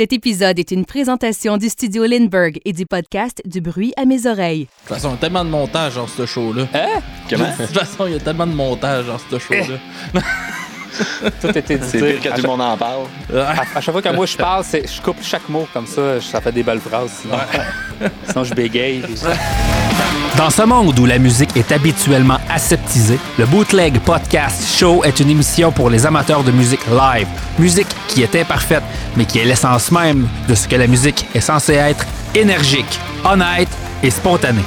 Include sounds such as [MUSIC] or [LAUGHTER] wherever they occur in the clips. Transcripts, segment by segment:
Cet épisode est une présentation du studio Lindbergh et du podcast Du bruit à mes oreilles. De toute façon, il y a tellement de montage dans ce show-là. Hein? Comment? De toute façon, il y a tellement de montage dans ce show-là. [LAUGHS] [LAUGHS] [LAUGHS] Tout était dit. C'est pire que tout le monde en parle. À, à chaque fois que moi je parle, c'est- je coupe chaque mot comme ça, ça fait des belles phrases. Sinon, [LAUGHS] sinon je bégaye. puis- Dans ce monde où la musique est habituellement aseptisée, le Bootleg Podcast Show est une émission pour les amateurs de musique live. Musique qui est imparfaite, mais qui est l'essence même de ce que la musique est censée être énergique, honnête et spontanée.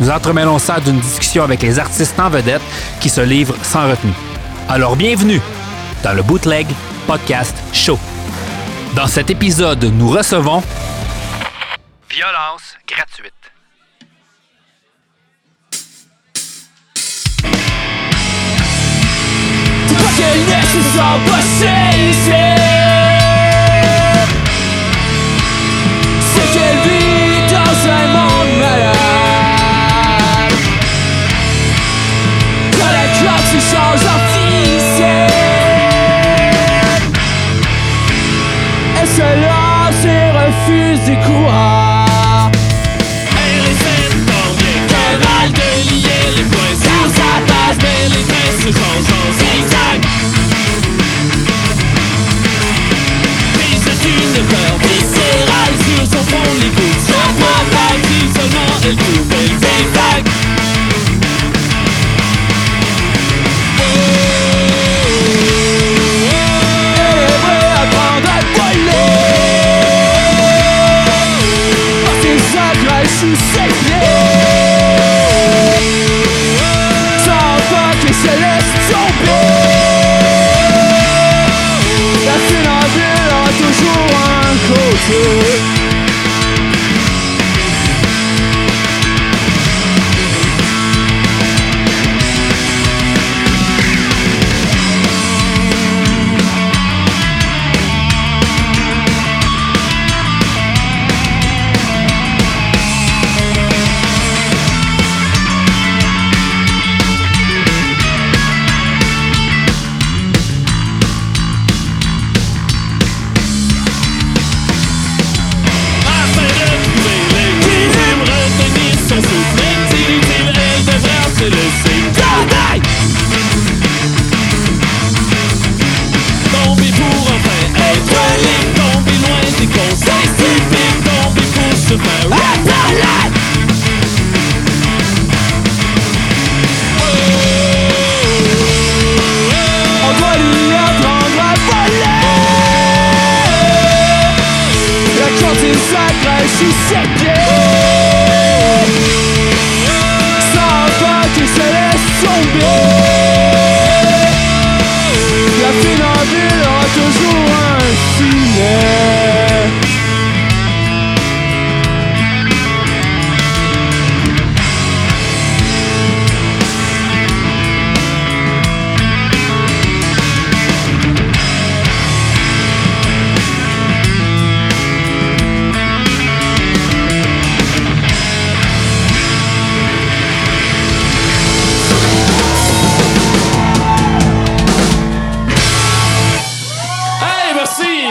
Nous entremêlons ça d'une discussion avec les artistes en vedette qui se livrent sans retenue. Alors bienvenue dans le Bootleg Podcast Show. Dans cet épisode, nous recevons Violence gratuite. C'est qu'elle vit dans un monde malade Quand la cloque se change en refuse d'y croire. Elle les poings sur sa base Mais les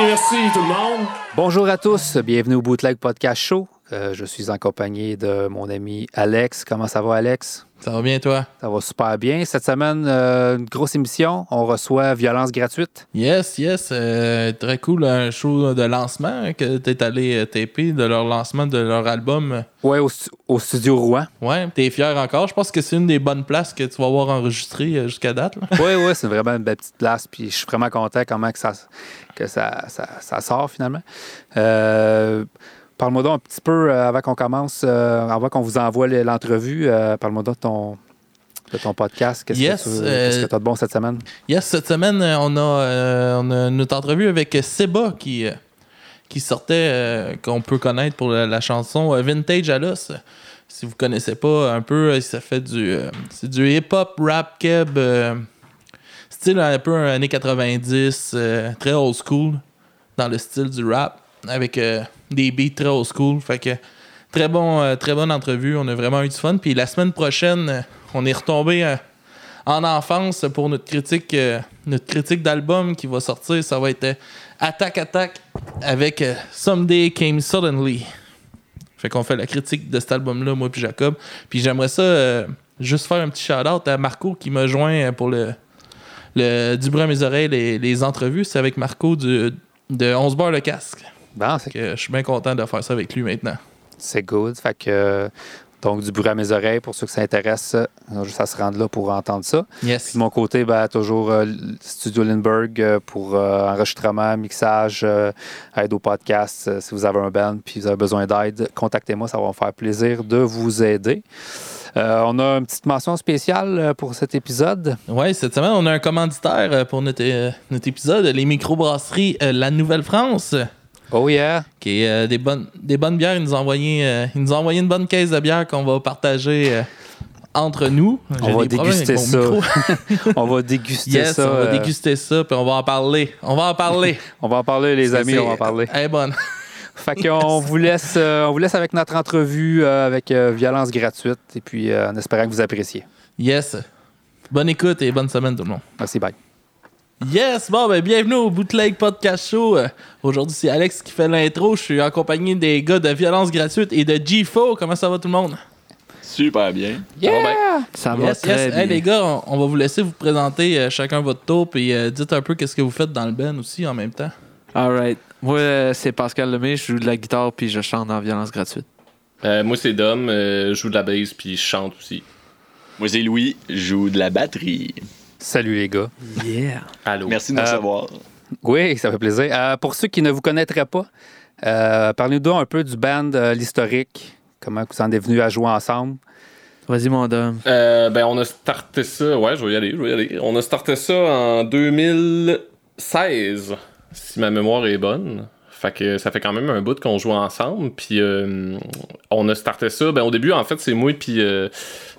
merci, tout le monde Bonjour à tous, bienvenue au Bootleg Podcast Show. Euh, je suis en compagnie de mon ami Alex. Comment ça va, Alex? Ça va bien, toi? Ça va super bien. Cette semaine, euh, une grosse émission. On reçoit Violence gratuite. Yes, yes. euh, très cool, un show de lancement que t'es allé euh, taper de leur lancement de leur album. Ouais, au, stu- au studio Rouen. Ouais, t'es fier encore. Je pense que c'est une des bonnes places que tu vas avoir enregistrées jusqu'à date. là. Oui, oui, c'est vraiment une belle petite place. Puis je suis vraiment content comment que ça, que ça, ça, ça sort finalement. Euh, Parle-moi donc un petit peu euh, avant qu'on commence, euh, avant qu'on vous envoie le- l'entrevue. euh, Parle-moi donc de ton, de ton podcast. Qu'est-ce Yes, que tu euh, as de bon cette semaine? Yes, cette semaine, on a, euh, on a notre entrevue avec Seba qui, euh, qui sortait, qu'on peut connaître pour la, la chanson Vintage à l'os. Si vous connaissez pas un peu, ça fait du, c'est du hip-hop, rap, keb, style un peu années 90, euh, très old school dans le style du rap, avec euh, des beats très old school. Fait que très bon, euh, très bonne entrevue. On a vraiment eu du fun. Puis la semaine prochaine, euh, on est retombé euh, en enfance pour notre critique, critique d'album qui va sortir. Ça va être Attack Attack avec Someday Came Suddenly. Fait qu'on fait la critique de cet album-là, moi puis Jacob. Puis j'aimerais ça juste faire un petit shout-out à Marco qui m'a joint pour le, le du bruit à mes oreilles, les, les entrevues. C'est avec Marco du, de 11 bars le casque. Bon, c'est Que je suis bien content de faire ça avec lui maintenant. C'est good. Fait que, donc, du bruit à mes oreilles, pour ceux que ça intéresse, euh, juste à se rendre là pour entendre ça. Yes. Puis de mon côté, ben, toujours euh, Studio Lindbergh euh, pour euh, enregistrement, mixage, euh, aide au podcast. Si vous avez un band puis vous avez besoin d'aide, contactez-moi, ça va me faire plaisir de vous aider. On a une petite mention spéciale pour cet épisode. Ouais, cette semaine, on a un commanditaire pour notre, notre épisode, les microbrasseries La Nouvelle-France. Oh yeah! qui est euh, des, bonnes, des bonnes bières. Il nous, a envoyé, euh, il nous a envoyé une bonne caisse de bière qu'on va partager euh, entre nous. On va déguster ça. mon micro. [LAUGHS] on va déguster yes, ça. on va euh, déguster ça, puis on va en parler. On va en parler. [LAUGHS] on va en parler, les amis, on va en parler. Elle est bonne. [LAUGHS] Fait qu'on vous laisse, euh, on vous laisse avec notre entrevue euh, avec euh, violence gratuite et puis euh, en espérant que vous appréciez. Yes. Bonne écoute et bonne semaine tout le monde. Merci, bye. Yes, bon, ben bienvenue au Bootleg Podcast Show. Euh, Aujourd'hui, c'est Alex qui fait l'intro. Je suis accompagné des gars de violence gratuite et de G-Fo. Comment ça va tout le monde? Super bien. Yeah! Ça va Yes, très yes. bien. Hey, les gars, on, on va vous laisser vous présenter euh, chacun votre tour puis euh, dites un peu qu'est-ce que vous faites dans le band aussi en même temps. Alright. Moi, euh, c'est Pascal Lemay, je joue de la guitare puis je chante en violence gratuite. Euh, moi, c'est Dom. euh, je joue de la bass puis je chante aussi. Moi, c'est Louis, je joue de la batterie. Salut les gars. Yeah. Allô. Merci de nous Euh, recevoir. Oui, ça fait plaisir. Euh, pour ceux qui ne vous connaîtraient pas, euh, parlez-nous un peu du band, euh, l'historique, comment vous en êtes venus à jouer ensemble? Vas-y, mon Dom. Euh, ben, on a starté ça. Ouais, je vais y aller, je vais y aller. On a starté ça en 2016, si ma mémoire est bonne. Fait que ça fait quand même un bout qu'on joue ensemble. Puis euh, on a starté ça. Ben, au début, en fait, c'est moi puis euh,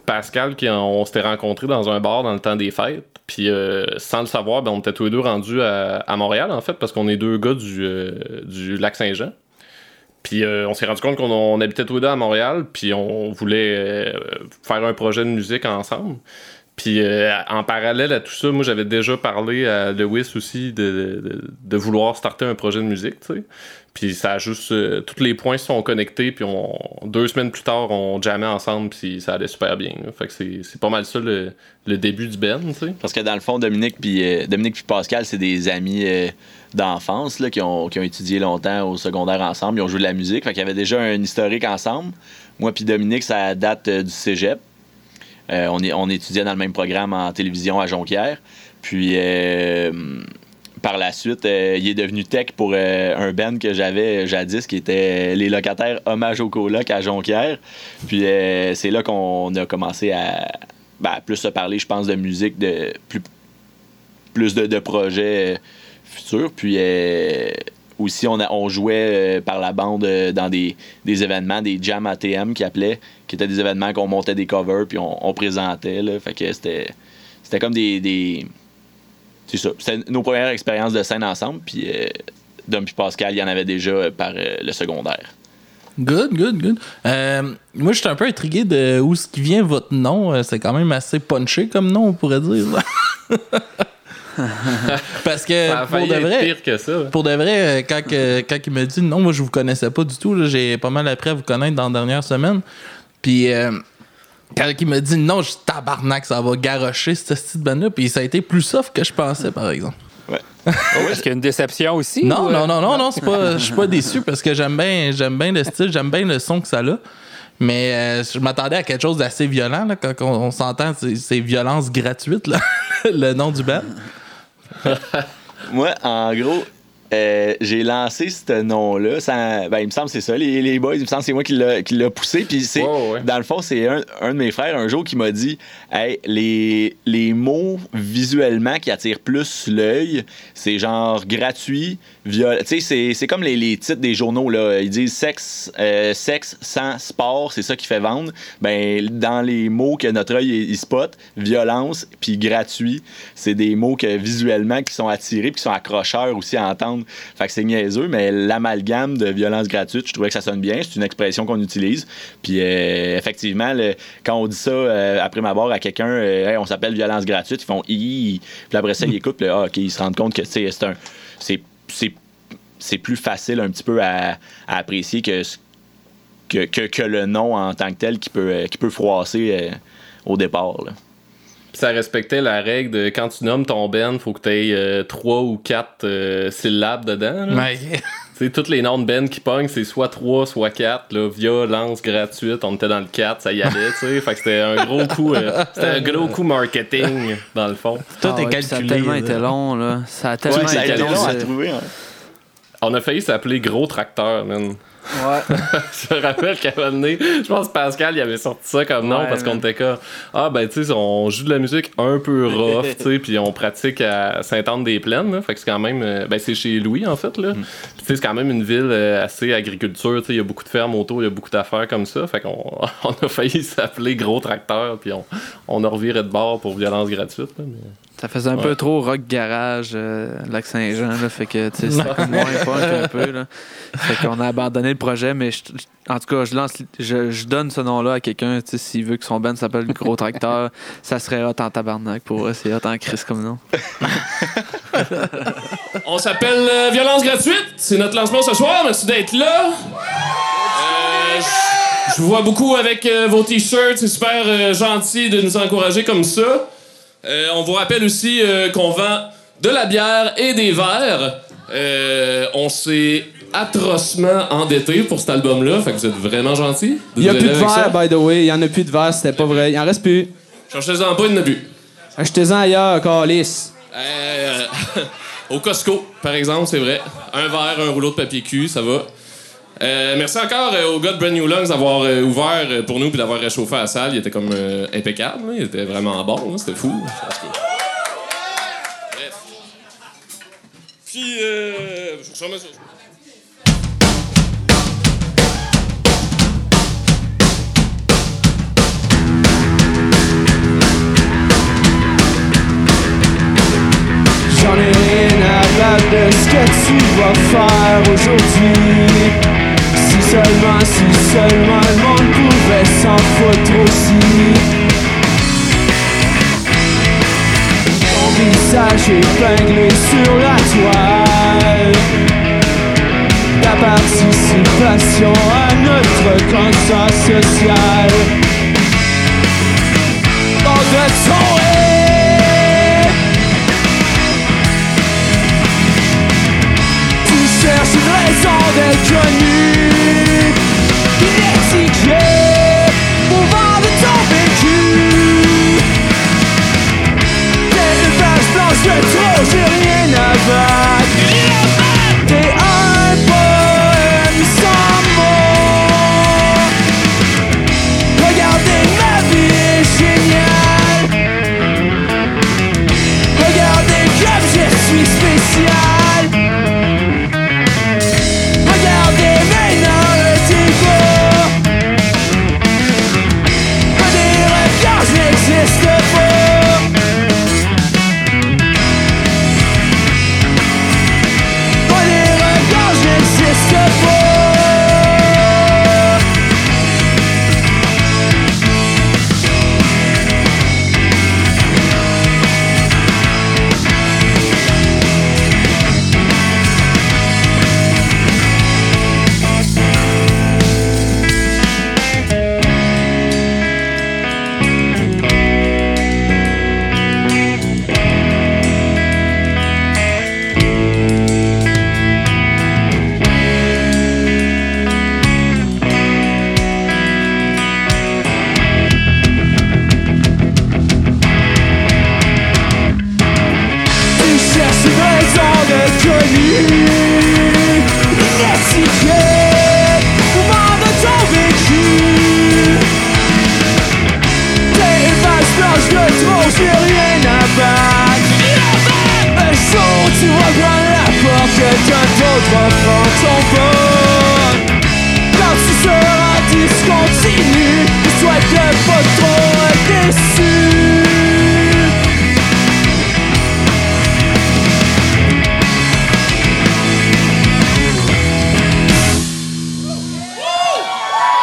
Pascal qui on s'était rencontrés dans un bar dans le temps des fêtes. Puis euh, sans le savoir, ben, on était tous les deux rendus à, à Montréal, en fait, parce qu'on est deux gars du, du lac Saint-Jean. Puis on s'est rendu compte qu'on on habitait tous les deux à Montréal, puis on voulait faire un projet de musique ensemble. Puis euh, en parallèle à tout ça, moi j'avais déjà parlé à Lewis aussi de, vouloir starter un projet de musique, tu sais. Puis ça a juste. euh, tous les points sont connectés, puis on, deux semaines plus tard, on jammait ensemble, puis ça allait super bien. Fait que c'est pas mal ça le, le début du band, tu sais. Parce que dans le fond, Dominique puis euh, Dominique puis Pascal, c'est des amis d'enfance qui, ont, qui ont étudié longtemps au secondaire ensemble. Ils ont joué de la musique. Fait qu'il y avait déjà un historique ensemble. Moi puis Dominique, ça date du cégep. Euh, on, étudiait dans le même programme en télévision à Jonquière. Puis euh, par la suite, euh, il est devenu tech pour un band que j'avais jadis qui était les locataires Hommage au coloc à Jonquière. Puis c'est là qu'on a commencé à ben, plus se parler, je pense, de musique, de plus, de, de projets futurs. Puis euh, aussi, on, jouait euh, par la bande euh, dans des, événements, des jams ATM qui appelaient, qui étaient des événements qu'on montait des covers puis on, présentait. Là, fait que c'était, c'était comme des. c'est ça. C'était nos premières expériences de scène ensemble. Puis euh, Pascal, il y en avait déjà euh, par le secondaire. Good, good, good. Moi, je suis un peu intrigué de où vient votre nom. C'est quand même assez punché comme nom, on pourrait dire. [LAUGHS] [LAUGHS] Parce que Ça a pour de vrai, pire que ça. pour de vrai, quand, que- quand il me dit non, moi je vous connaissais pas du tout, là, j'ai pas mal appris à vous connaître dans la dernière semaine. Puis euh, quand il me dit non, je suis tabarnak, ça va garrocher cette petite bande-là. Puis ça a été plus soft que je pensais, par exemple. Est-ce qu'il y a une déception aussi? Non, ou, euh, non, non, non, non, c'est pas, je suis pas déçu parce que j'aime bien, j'aime bien le style, j'aime bien le son que ça a. Mais euh, je m'attendais à quelque chose d'assez violent là, quand on, on s'entend, c'est violence gratuite là, [LAUGHS] le nom du band. Moi, en gros, euh, j'ai lancé ce nom-là. Ben, il me semble que c'est ça, les, les boys. Il me semble que c'est moi qui l'a, poussé. Puis c'est, ouais. dans le fond, c'est un, un de mes frères un jour qui m'a dit Hey, les, les mots visuellement qui attirent plus l'œil, c'est genre gratuit, viol. Tu sais, c'est, c'est comme les, les titres des journaux. Là. Ils disent sexe, euh, sexe sans sport, c'est ça qui fait vendre. Ben, dans les mots que notre œil il, il spot, violence puis gratuit, c'est des mots que visuellement qui sont attirés puis qui sont accrocheurs aussi à entendre. Fait que c'est niaiseux, mais l'amalgame de violence gratuite, je trouvais que ça sonne bien. C'est une expression qu'on utilise. Puis euh, effectivement, le- quand on dit ça euh, après ma barre à quelqu'un, euh, Hey, on s'appelle violence gratuite, ils font i. Puis après ça, ils écoutent, puis là, ah, ok, ils se rendent compte que c'est un. C'est, plus facile un petit peu à, à apprécier que, ce- que, que, que le nom en tant que tel qui peut, qui peut froisser euh, au départ. là. Puis ça respectait la règle de quand tu nommes ton band, faut que tu aies trois ou quatre euh, syllabes dedans. là. Mais, [LAUGHS] toutes les noms de band qui pognent, c'est soit 3, soit 4. Là, violence gratuite, on était dans le 4, ça y allait, tu sais. Fait que c'était un gros coup, euh, [LAUGHS] c'était un gros coup marketing, dans le fond. tout Ah est ouais, puis Ça a calculé. tellement là. été long, là. Ça a tellement Ouais, ça a été été long. long à trouver. hein. On a failli s'appeler Gros Tracteur, man. Ouais. [LAUGHS] je me rappelle qu'à un moment donné, je pense que Pascal il avait sorti ça comme nom Ouais, parce qu'on était comme Ah ben tu sais, on joue de la musique un peu [LAUGHS] rough, tu sais, puis on pratique à Sainte-Anne-des-Plaines, là. fait que c'est quand même euh, ben c'est chez Louis en fait là. Puis, tu sais c'est quand même une ville euh, assez agriculture, tu sais, il y a beaucoup de fermes autour, il y a beaucoup d'affaires comme ça, fait qu'on [LAUGHS] on a failli s'appeler Gros Tracteur puis on, on a reviré de bord pour violence gratuite. là, mais- Ça faisait un Ouais. peu trop rock garage, euh, Lac-Saint-Jean, là. Fait que, tu sais, c'était comme [LAUGHS] moins punk un peu, là. Fait qu'on a abandonné le projet, mais je- je- en tout cas, je lance, je, je donne ce nom-là à quelqu'un, tu sais, s'il veut que son band s'appelle le Gros Tracteur, [LAUGHS] ça serait hot en tabarnak pour eux. C'est hot en crise comme nom. [LAUGHS] On s'appelle euh, Violence gratuite. C'est notre lancement ce soir. Merci d'être là. Euh, je- je vous vois beaucoup avec euh, vos t-shirts. C'est super euh, gentil de nous encourager comme ça. Euh, on vous rappelle aussi euh, qu'on vend de la bière et des verres. Euh, on s'est atrocement endetté pour cet album-là. Fait que vous êtes vraiment gentil. Il n'y a plus de verre, by the way. Il n'y en a plus de verre, c'était pas vrai. Il en reste plus. Cherchez-en pas, il n'y en a plus. Achetez-en ailleurs, Calis. [LAUGHS] Au Costco, par exemple, c'est vrai. Un verre, un rouleau de papier cul, ça va. Euh, merci encore euh, au gars de Brand New Lungs d'avoir euh, ouvert euh, pour nous puis d'avoir réchauffé la salle. Il était comme impeccable. Il était vraiment bon. C'était fou. Bref. Puis, je. J'en ai rien à battre de ce que tu vas faire aujourd'hui. Seulement, si seulement le monde pouvait s'en foutre aussi. Ton visage épinglé sur la toile. Ta participation à notre conscience son raison d'être connu Inexpliqué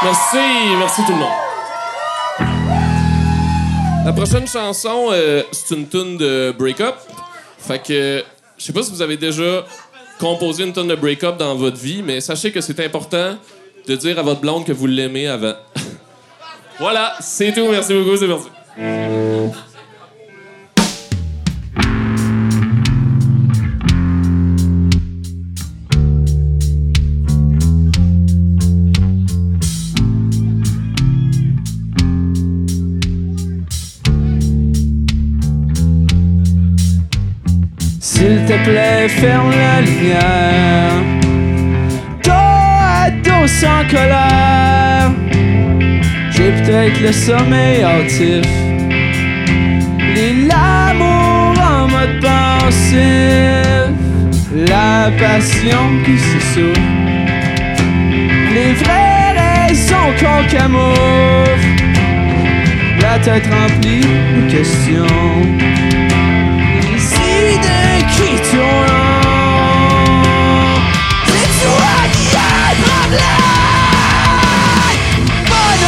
Merci, merci tout le monde. La prochaine chanson, euh, c'est une tune de Break Up. Fait que, je sais pas si vous avez déjà composer une tonne de break-up dans votre vie, mais sachez que c'est important de dire à votre blonde que vous l'aimez avant. [LAUGHS] voilà, c'est tout. Merci beaucoup, c'est parti. Te plaît, ferme la lumière. Dos à dos sans colère. J'ai peut-être le sommeil hâtif. Les l'amour en mode pensif. La passion qui s'essouffle. Les vraies raisons qu'on camoufle. La tête remplie de questions. Les idées qui tournent. C'est toi qui as le problème. Bonne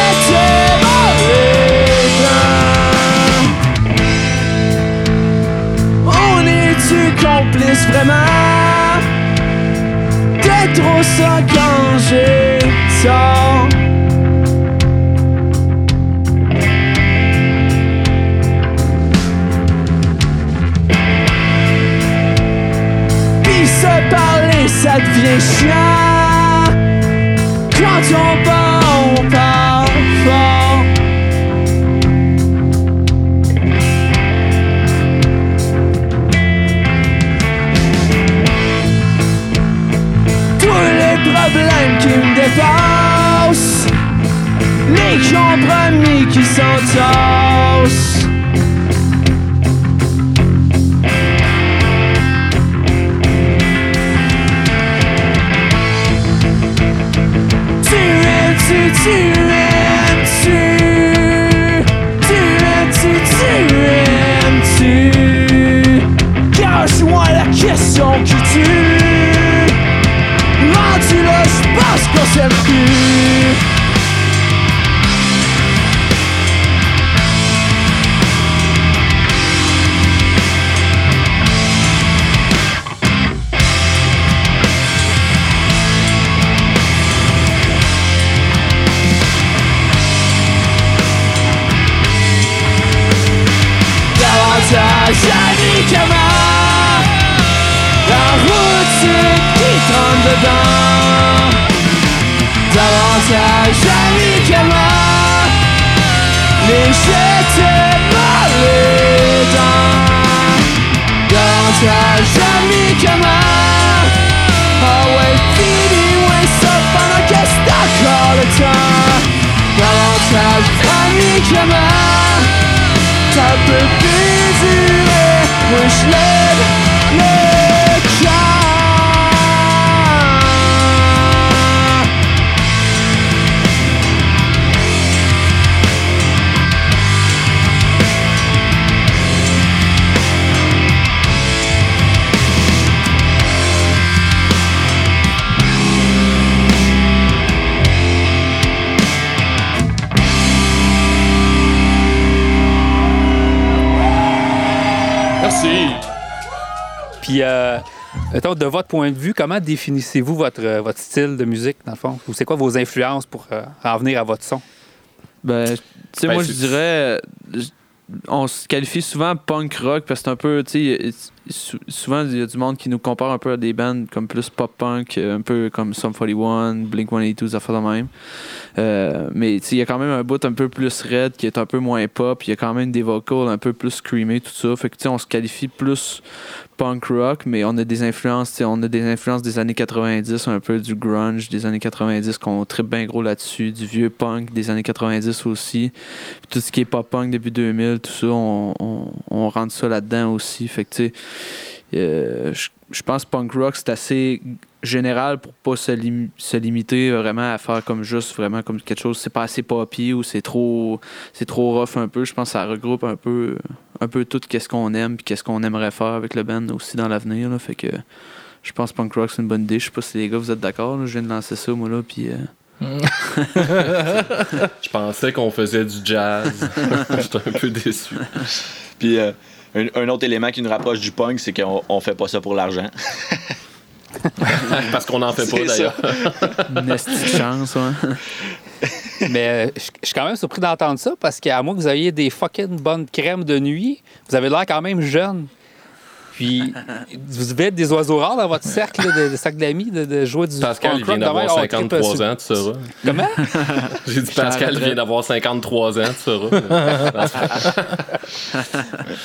complice vraiment D'être trop sans quand j'ai tort se parler ça devient chiant. Quand on parle, qui me dépassent, les compromis qui s'entassent. Tu aimes, tu, tu j'pense qu'on Davantage amicalement Ah ouais, fini, ouais, ça le temps ça peut plus durer, je Puis, euh, mettons, de votre point de vue, comment définissez-vous votre, euh, votre style de musique, dans le fond? Ou c'est quoi vos influences pour euh, en venir à votre son? Ben, tu sais, Ben, moi, je dirais. On se qualifie souvent punk rock parce que c'est un peu, tu sais, sou- souvent, il y a du monde qui nous compare un peu à des bands comme plus pop-punk, euh, un peu comme Sum 41, Blink 182, ça fait de même. Euh, mais il y a quand même un bout un peu plus raide qui est un peu moins pop. Il y a quand même des vocals un peu plus screamés, tout ça. Fait que on se qualifie plus punk rock, mais on a des influences, on a des influences des années 90, un peu du grunge des années 90 qu'on tripe bien gros là-dessus, du vieux punk des années 90 aussi. Tout ce qui est pop-punk depuis 2000, tout ça, on, on, on rentre ça là-dedans aussi. Fait que tu sais, euh, je je pense punk rock c'est assez général pour pas se, lim- se limiter vraiment à faire comme juste vraiment comme quelque chose c'est pas assez poppy ou c'est trop c'est trop rough un peu je pense que ça regroupe un peu un peu tout qu'est-ce qu'on aime puis qu'est-ce qu'on aimerait faire avec le band aussi dans l'avenir fait que je pense punk rock c'est une bonne idée je sais pas si les gars vous êtes d'accord je viens de lancer ça moi là puis euh, [LAUGHS] Je pensais qu'on faisait du jazz. [LAUGHS] J'étais un peu déçu. Puis euh, un, un autre élément qui nous rapproche du punk, c'est qu'on on fait pas ça pour l'argent. Parce qu'on n'en fait pas d'ailleurs. une chance ouais. [LAUGHS] Mais euh, je je suis quand même surpris d'entendre ça parce qu'à moins que vous ayez des fucking bonnes crèmes de nuit, vous avez l'air quand même jeune. Puis, vous devez être des oiseaux rares dans votre cercle là, de, de cercle d'amis, de, de jouer du Pascal, il vient d'avoir Oh, trip, euh, 53 sur- ans, tu sauras. Comment? [LAUGHS] J'ai dit Pascal, il vient d'avoir 53 ans, tu sauras. [LAUGHS]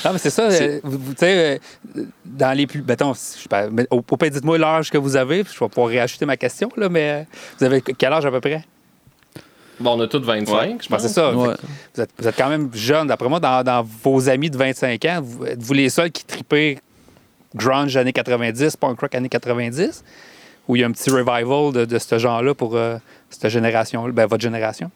Non, mais c'est ça. euh, tu sais, euh, dans les plus. Mettons, je sais pas, mais au, au pire, dites-moi l'âge que vous avez, puis je vais pouvoir réajuster ma question, là, mais euh, vous avez quel âge à peu près? Bon, on a tous 25, Ouais, je pense. c'est ça. Ouais. Vous êtes, vous êtes quand même jeune. D'après moi, dans, dans vos amis de 25 ans, vous, êtes-vous les seuls qui tripaient grunge années 90, punk rock années 90? Ou il y a un petit revival de, de ce genre-là pour euh, cette génération, ben, votre génération?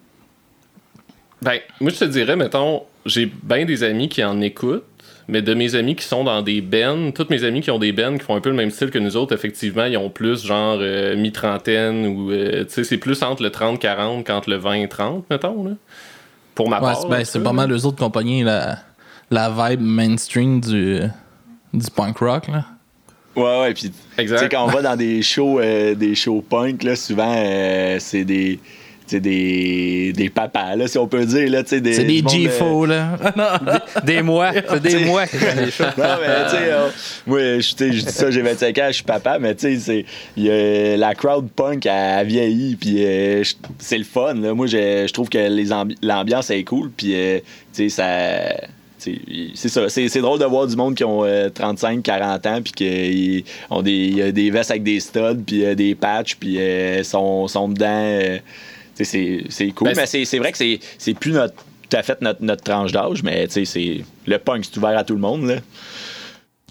Ben, moi, je te dirais, mettons, j'ai bien des amis qui en écoutent, mais de mes amis qui sont dans des bands, tous mes amis qui ont des bands qui font un peu le même style que nous autres, effectivement, ils ont plus genre euh, mi-trentaine ou, euh, tu sais, c'est plus entre le 30-40 qu'entre le 20-30, mettons, là. Pour ma Ouais, part. ben, c'est pas mal eux autres la, la vibe mainstream du, du punk rock. Là. Ouais, ouais, puis tu sais, Exact. quand on va dans des shows, euh, des shows punk, là, souvent, euh, c'est des, des, des papas, là, si on peut dire. Là, des, C'est des euh, G-Fo, là. [LAUGHS] Des mois. C'est des mois que j'ai des choses. [LAUGHS] Non, mais tu sais, euh, moi, je dis ça, j'ai 25 ans, je suis papa, mais tu sais, c'est- il y a- la crowd punk a vieilli, puis euh, c'est le fun. Là. Moi, je, je trouve que les l'ambiance est cool, puis euh, tu sais, ça. C'est ça, c'est c'est drôle de voir du monde qui ont 35, 40 ans, puis qu'ils ont des, il y a des vestes avec des studs, puis euh, des patchs, puis euh, sont, sont dedans. euh, c'est c'est cool. Ben, mais c'est c'est vrai que c'est c'est plus notre, tout à fait notre, notre tranche d'âge, mais le punk, c'est ouvert à tout le monde. Là.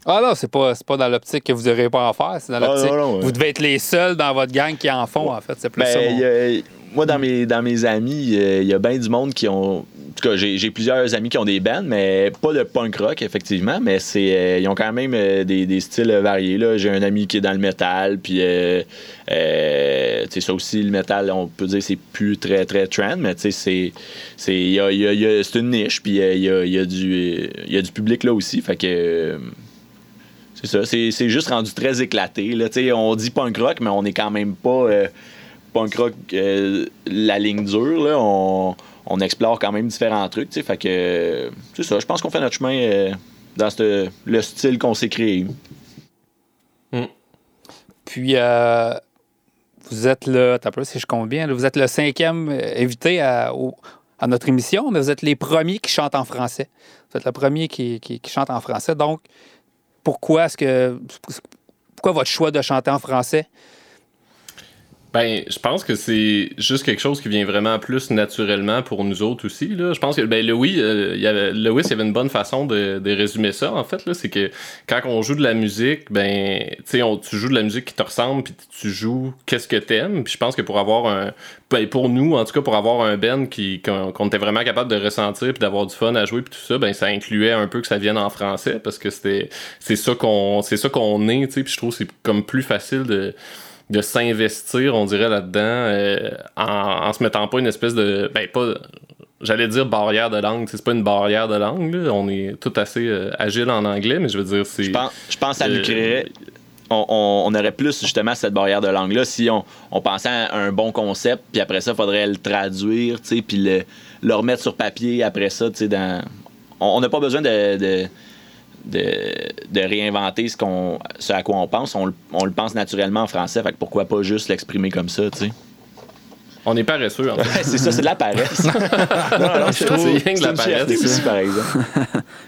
Ah non, c'est pas, c'est pas dans l'optique que vous n'aurez pas en faire, c'est dans Ah, l'optique. Vous devez être les seuls dans votre gang qui en font, en fait. C'est plus Ben, ça. mon- moi, dans mes, dans mes amis, euh, il y a bien du monde qui ont. En tout cas, j'ai plusieurs amis qui ont des bands, mais pas de punk rock, effectivement, mais c'est euh, ils ont quand même euh, des, des styles variés. J'ai un ami qui est dans le métal, puis ça aussi, le métal, on peut dire c'est plus très, très trend, mais c'est- y a- y a- y a- une niche, puis il y a, y a du y a du public là aussi, fait que. c'est ça, c'est juste rendu très éclaté. Là. Tu sais, On dit punk rock, mais on n'est quand même pas punk rock euh, la ligne dure. On, explore quand même différents trucs. c'est ça, je pense qu'on fait notre chemin euh, dans le style qu'on s'est créé. Puis, euh, vous êtes le. T'as peu, si je bien, vous êtes le cinquième invité à, notre émission, mais vous êtes les premiers qui chantent en français. Vous êtes le premier qui, qui- qui chante en français. Donc, pourquoi est-ce que. Pourquoi votre choix de chanter en français? Ben, je pense que c'est juste quelque chose qui vient vraiment plus naturellement pour nous autres aussi. Là. Je pense que ben, Louis, euh, il y avait, Louis, il y avait une bonne façon de, de résumer ça, en fait. C'est que quand on joue de la musique, ben, on- tu joues de la musique qui te ressemble, puis tu joues qu'est-ce que t'aimes. Puis je pense que pour avoir un. Ben, pour nous, en tout cas, pour avoir un band qu'on, était vraiment capable de ressentir, puis d'avoir du fun à jouer, puis tout ça, ben, ça incluait un peu que ça vienne en français, parce que c'est ça qu'on c'est ça qu'on est. Puis je trouve que c'est comme plus facile de de s'investir, on dirait, là-dedans, euh, en, en se mettant pas une espèce de. Ben, pas. J'allais dire barrière de langue, c'est pas une barrière de langue, là. on est tout assez euh, agile en anglais, mais je veux dire, c'est. Je pense, je pense que ça Euh, créerait. On, on- on aurait plus justement cette barrière de langue-là si on, on pensait à un bon concept, puis après ça, il faudrait le traduire, puis le, le remettre sur papier après ça, tu sais, dans... On on n'a pas besoin de, de, de, de réinventer ce, qu'on, ce à quoi on pense. On, le- on le pense naturellement en français, fait que pourquoi pas juste l'exprimer comme ça, tu sais? On est paresseux, en fait. c'est ça, c'est de la paresse. [LAUGHS] non, non, je trouve- c'est rien que de la paresse, aussi, par exemple.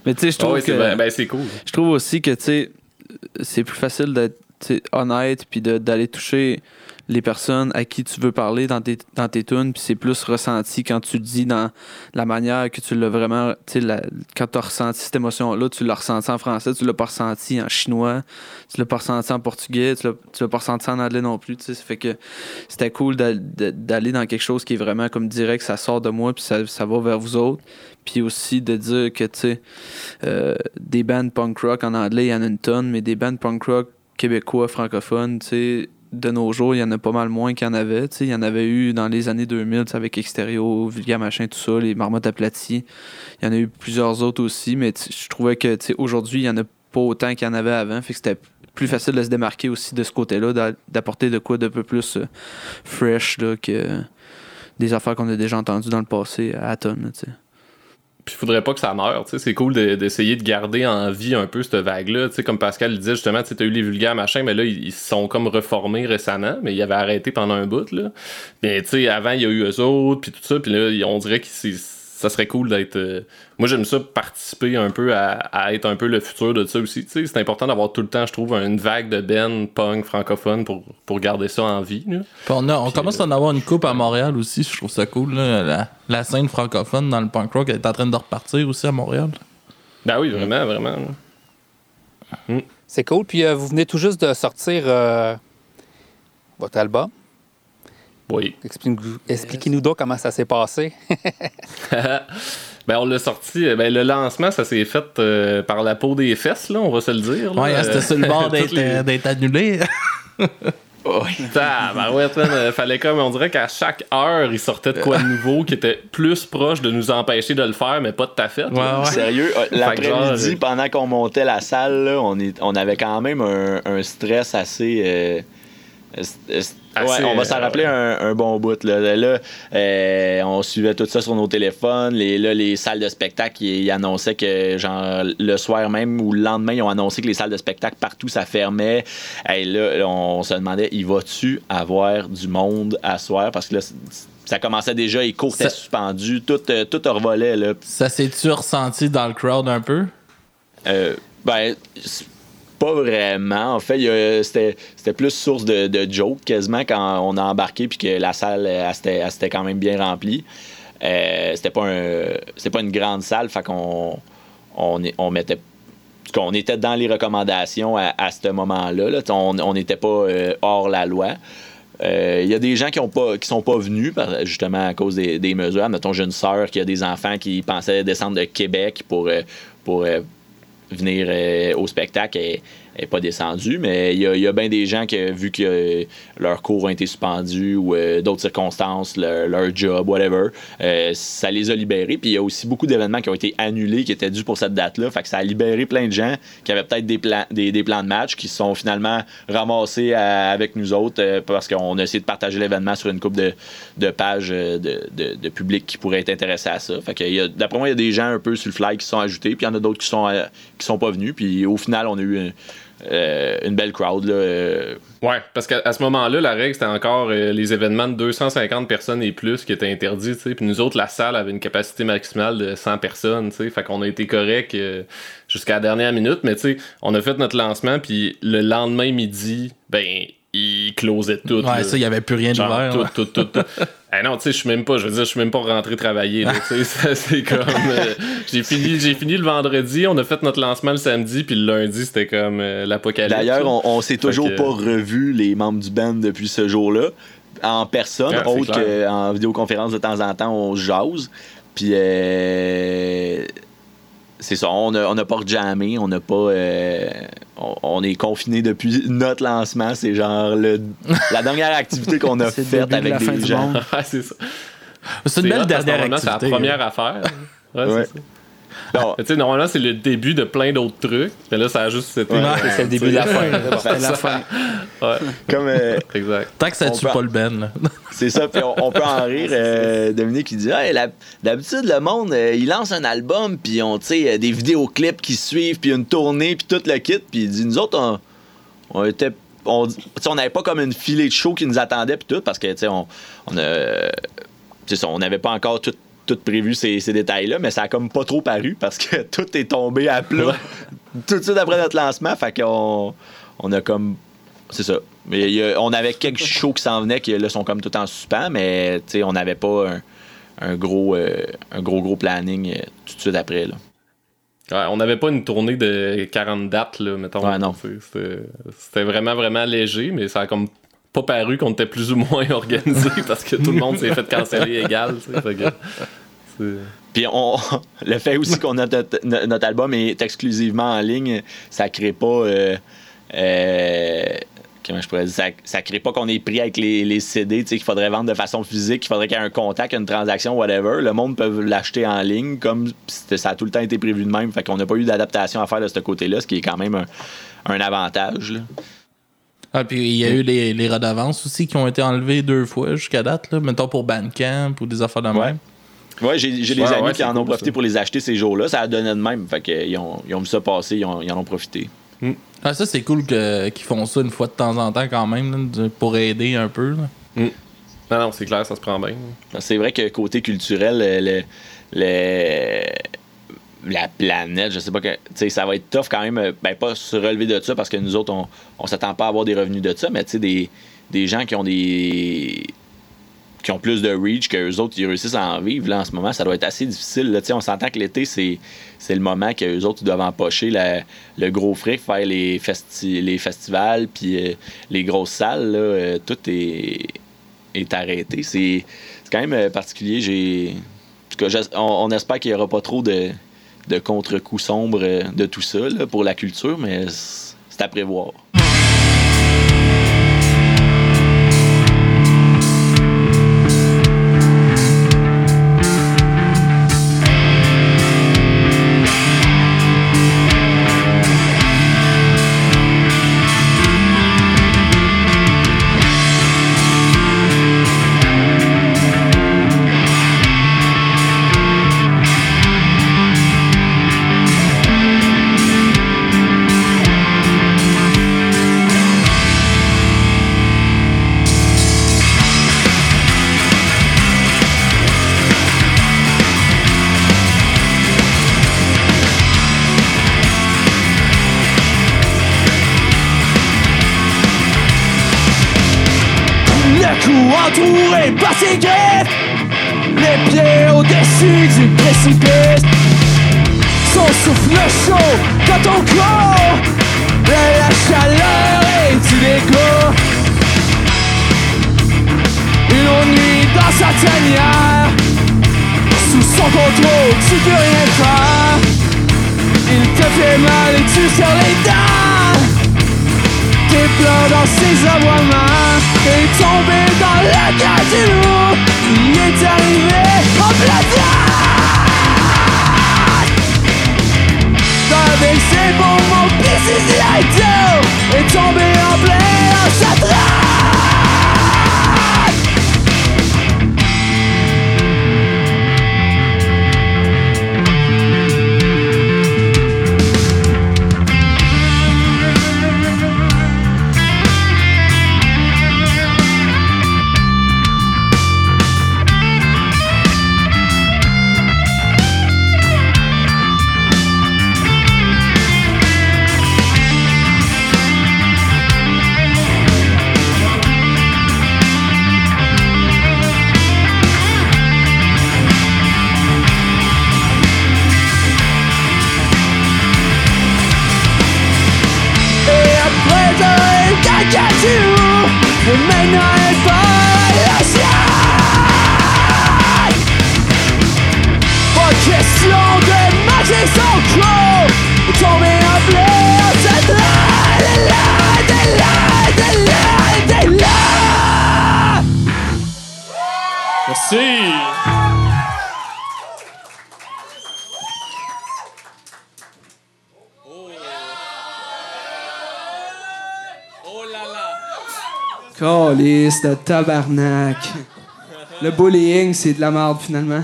Mais tu sais, je Ah trouve que. ben, ben, c'est cool. Je trouve aussi que, tu sais, c'est plus facile d'être honnête puis de- d'aller toucher les personnes à qui tu veux parler dans tes, dans tes tunes, puis c'est plus ressenti quand tu dis dans la manière que tu l'as vraiment, tu quand tu as ressenti cette émotion-là, tu l'as ressenti en français, tu l'as pas ressenti en chinois, tu l'as pas ressenti en portugais, tu l'as pas ressenti en anglais non plus, tu ça fait que c'était cool d'aller dans quelque chose qui est vraiment comme direct, ça sort de moi, puis ça, ça va vers vous autres, puis aussi de dire que, tu sais, euh, des bands punk rock en anglais, il y en a une tonne, mais des bands punk rock québécois, francophones, tu sais, de nos jours, il y en a pas mal moins qu'il y en avait. Il y en avait eu dans les années 2000, tu sais, avec Extérieur, Vulgaire Machin, tout ça, les Marmottes aplaties. Il y en a eu plusieurs autres aussi, mais je trouvais que aujourd'hui, il y en a pas autant qu'il y en avait avant. Fait que c'était plus facile de se démarquer aussi de ce côté-là, d'a- d'apporter de quoi de peu plus euh, fresh là, que des affaires qu'on a déjà entendues dans le passé à tonnes. Puis faudrait pas que ça meure, tu sais. C'est cool de- d'essayer de, garder en vie un peu cette vague-là. Tu sais, comme Pascal le disait justement, tu t'as eu les vulgaires machins, mais là, ils se sont comme reformés récemment, mais ils avaient arrêté pendant un bout, là. Mais tu sais, avant, il y a eu eux autres, puis tout ça, puis là, on dirait c'est- ça serait cool d'être. euh, Moi, j'aime ça participer un peu à, à être un peu le futur de ça aussi. Tu sais, c'est important d'avoir tout le temps, je trouve, une vague de Ben punk francophone pour, pour garder ça en vie, là. On, a- on commence à en avoir une coupe à Montréal aussi, je trouve ça cool. là. La, la scène francophone dans le punk rock elle est en train de repartir aussi à Montréal. Ben oui, vraiment, vraiment. C'est cool. Puis euh, vous venez tout juste de sortir euh, votre album. Oui. Explique- Expliquez-nous donc comment ça s'est passé. [LAUGHS] ben, on l'a sorti. euh, Ben, le lancement, ça s'est fait euh, par la peau des fesses, là, on va se le dire. hein, c'était sur le bord Toutes [LAUGHS] d'être les- euh, d'être annulé. Ah, ben ouais, man, euh, fallait comme, on dirait qu'à chaque heure, il sortait de quoi de nouveau qui était plus proche de nous empêcher de le faire, mais pas de ta fête. là. Ouais, ouais. Sérieux, l'après-midi, pendant qu'on montait la salle, là, on, est, on avait quand même un, un stress assez. euh, Assez, ouais, on va s'en euh, rappeler un, un bon bout. Là, Là, euh, on suivait tout ça sur nos téléphones. Les, là, les salles de spectacle, ils, ils annonçaient que, genre, le soir même ou le lendemain, ils ont annoncé que les salles de spectacle partout, ça fermait. Hey, là, on se demandait, il va-tu avoir du monde à soir? Parce que là, ça commençait déjà, les cours étaient suspendus, tout, euh, tout revolait. Là. Ça s'est-tu ressenti dans le crowd un peu? Euh, ben, pas vraiment. En fait, c'était plus source de, joke quasiment quand on a embarqué puis que la salle, elle, s'était- quand même bien remplie. Euh, c'était pas un, pas une grande salle, fait qu'on on, on mettait était dans les recommandations à, ce moment-là. là. On n'était pas euh, hors la loi. Euh, Il y a des gens qui ont pas qui sont pas venus justement à cause des, mesures. Mettons, j'ai une sœur qui a des enfants qui pensaient descendre de Québec pour, pour venir euh, au spectacle n'est pas descendu, mais il y a, bien des gens qui, vu que euh, leurs cours ont été suspendus ou euh, d'autres circonstances, leur, leur job, whatever, euh, ça les a libérés. Puis il y a aussi beaucoup d'événements qui ont été annulés, qui étaient dus pour cette date-là. Fait que ça a libéré plein de gens qui avaient peut-être des plans, des, des plans de match qui sont finalement ramassés avec nous autres parce qu'on a essayé de partager l'événement sur une coupe de, de pages de, de, public qui pourraient être intéressés à ça. Fait que d'après moi, il y a des gens un peu sur le fly qui sont ajoutés, puis il y en a d'autres qui sont qui sont pas venus. Puis au final, on a eu euh, une belle crowd. Là, euh, Ouais, parce qu'à à ce moment-là, la règle, c'était encore euh, les événements de 250 personnes et plus qui étaient interdits, tu sais. Puis nous autres, la salle avait une capacité maximale de 100 personnes, tu sais. Fait qu'on a été correct euh, jusqu'à la dernière minute, mais tu sais, on a fait notre lancement, puis le lendemain midi, ben, il closait tout. Ouais, là. ça, il n'y avait plus rien Genre, d'ouvert. tout, là. tout, tout, tout. [LAUGHS] Eh non, tu sais, je suis même pas, je veux dire, je suis même pas rentré travailler, tu sais, [LAUGHS] c'est comme, euh, j'ai fini, j'ai fini le vendredi, on a fait notre lancement le samedi, puis le lundi, c'était comme euh, l'apocalypse. D'ailleurs, on, on s'est toujours que- pas revu les membres du band depuis ce jour-là. En personne, Ah, autre qu'en vidéoconférence de temps en temps, on se jase. Puis euh, c'est ça, on n'a on a pas rejammé, on n'a pas. euh, on, on est confiné depuis notre lancement. C'est genre le- la dernière activité qu'on a [LAUGHS] faite de avec la fin des du gens. monde. [LAUGHS] Ouais, c'est ça. C'est une belle dernière activité. C'est la première affaire. Ouais, Ouais. c'est ça. Non, Mais tu sais, normalement, c'est le début de plein d'autres trucs. Mais là, ça a juste été. Ouais, C'est le début de la fin. C'était la fin. [LAUGHS] Ouais, comme euh, exact. Tant que ça On tue peut- pas le Ben. [LAUGHS] c'est ça, puis on, on peut en rire. euh, Dominique, il dit Hey, la- d'habitude, le monde, euh, il lance un album, puis on, tu sais, euh, des vidéoclips qui suivent, puis une tournée, puis tout le kit. Puis il dit Nous autres, on, on était. On n'avait pas comme une filée de show qui nous attendait, puis tout, parce que, tu sais, on, on n'avait pas encore tout, tout prévu ces, ces détails-là, mais ça a comme pas trop paru parce que [LAUGHS] tout est tombé à plat tout de suite après notre lancement. Fait qu'on on a comme. C'est ça. Mais il y a- on avait quelques shows qui s'en venaient qui là sont comme tout en suspens, mais on n'avait pas un, un gros, euh, un gros, gros planning euh, tout de suite après. Là. Ouais, on n'avait pas une tournée de 40 dates, là, mettons. Ouais, non. C'était vraiment, vraiment léger, mais ça a comme pas paru qu'on était plus ou moins [LAUGHS] organisé parce que tout le monde s'est fait canceller égal. Puis on, le fait aussi qu'on a notre, no- notre album est exclusivement en ligne, ça crée pas. euh, euh, comment je pourrais dire, ça, crée pas qu'on est pris avec les, les CD, qu'il faudrait vendre de façon physique, qu'il faudrait qu'il y ait un contact, une transaction, whatever. Le monde peut l'acheter en ligne, comme ça a tout le temps été prévu de même. Fait qu'on n'a pas eu d'adaptation à faire de ce côté-là, ce qui est quand même un, un avantage. Ah, puis il y a eu les, les redevances aussi qui ont été enlevées deux fois jusqu'à date, là. Mettons pour Bandcamp ou des affaires de même. Ouais, j'ai j'ai des Ouais, amis ouais, qui en ont profité ça. pour les acheter ces jours-là. Ça a donné de même. Fait qu'ils ont, ils ont vu ça passer, ils, ont- ils en ont profité. Ah, ça, c'est cool que- qu'ils font ça une fois de temps en temps quand même, là, pour aider un peu. là. Non, non, c'est clair, ça se prend bien. C'est vrai que côté culturel, le, le- la planète, je sais pas que. ça va être tough quand même. euh, Ben, pas se relever de ça parce que nous autres, on, on s'attend pas à avoir des revenus de ça, mais tu sais, des, des gens qui ont des. qui ont plus de reach que eux autres, ils réussissent à en vivre là, en ce moment, ça doit être assez difficile. On s'entend que l'été, c'est, c'est le moment que autres ils doivent empocher la- le gros fric, faire les, festi- les festivals, puis euh, les grosses salles, là, euh, tout est, est arrêté. C'est, quand même particulier. J'ai, on, on espère qu'il n'y aura pas trop de, de contre-coups sombres euh, de tout ça pour la culture, mais c'est à prévoir. Calice de tabarnak. Le bullying, c'est de la merde, finalement.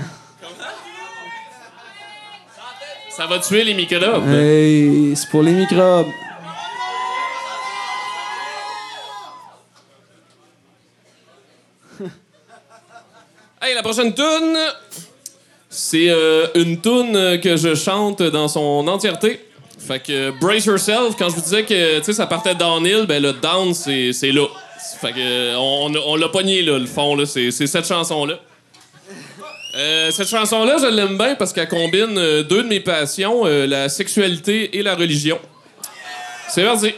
Ça va tuer les microbes. Hey, c'est pour les microbes. [LAUGHS] Hey, la prochaine tune, c'est euh, une tune que je chante dans son entièreté. Fait que euh, brace yourself. Quand je vous disais que tu sais ça partait downhill, ben le down c'est c'est là. Fait que euh, on, l'a pogné là, le fond là, c'est cette chanson là. Euh, cette chanson-là, je l'aime bien parce qu'elle combine euh, deux de mes passions, la sexualité et la religion. C'est parti.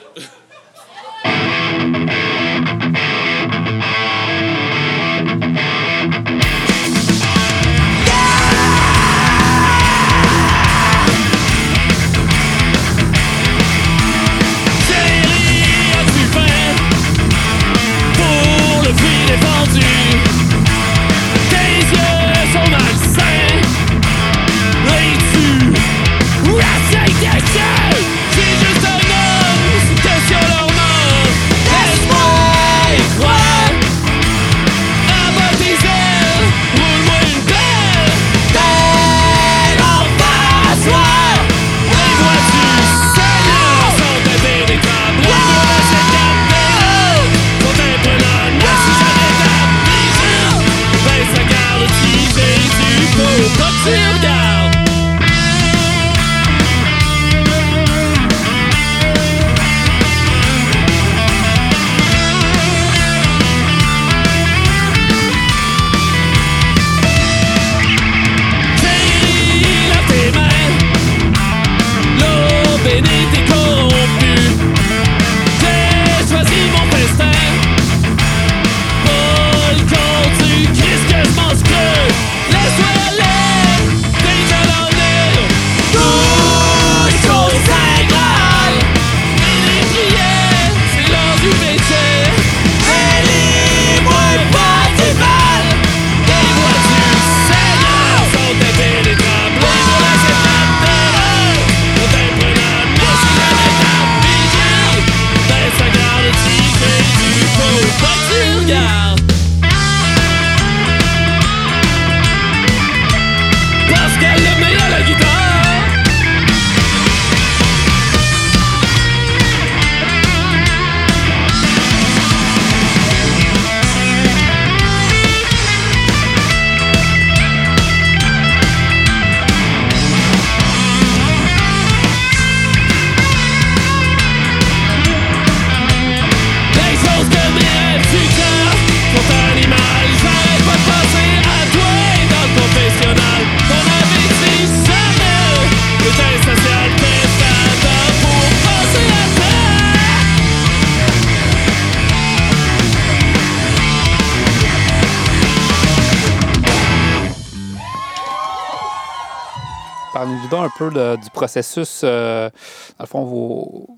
Du processus. euh, dans le fond, vous,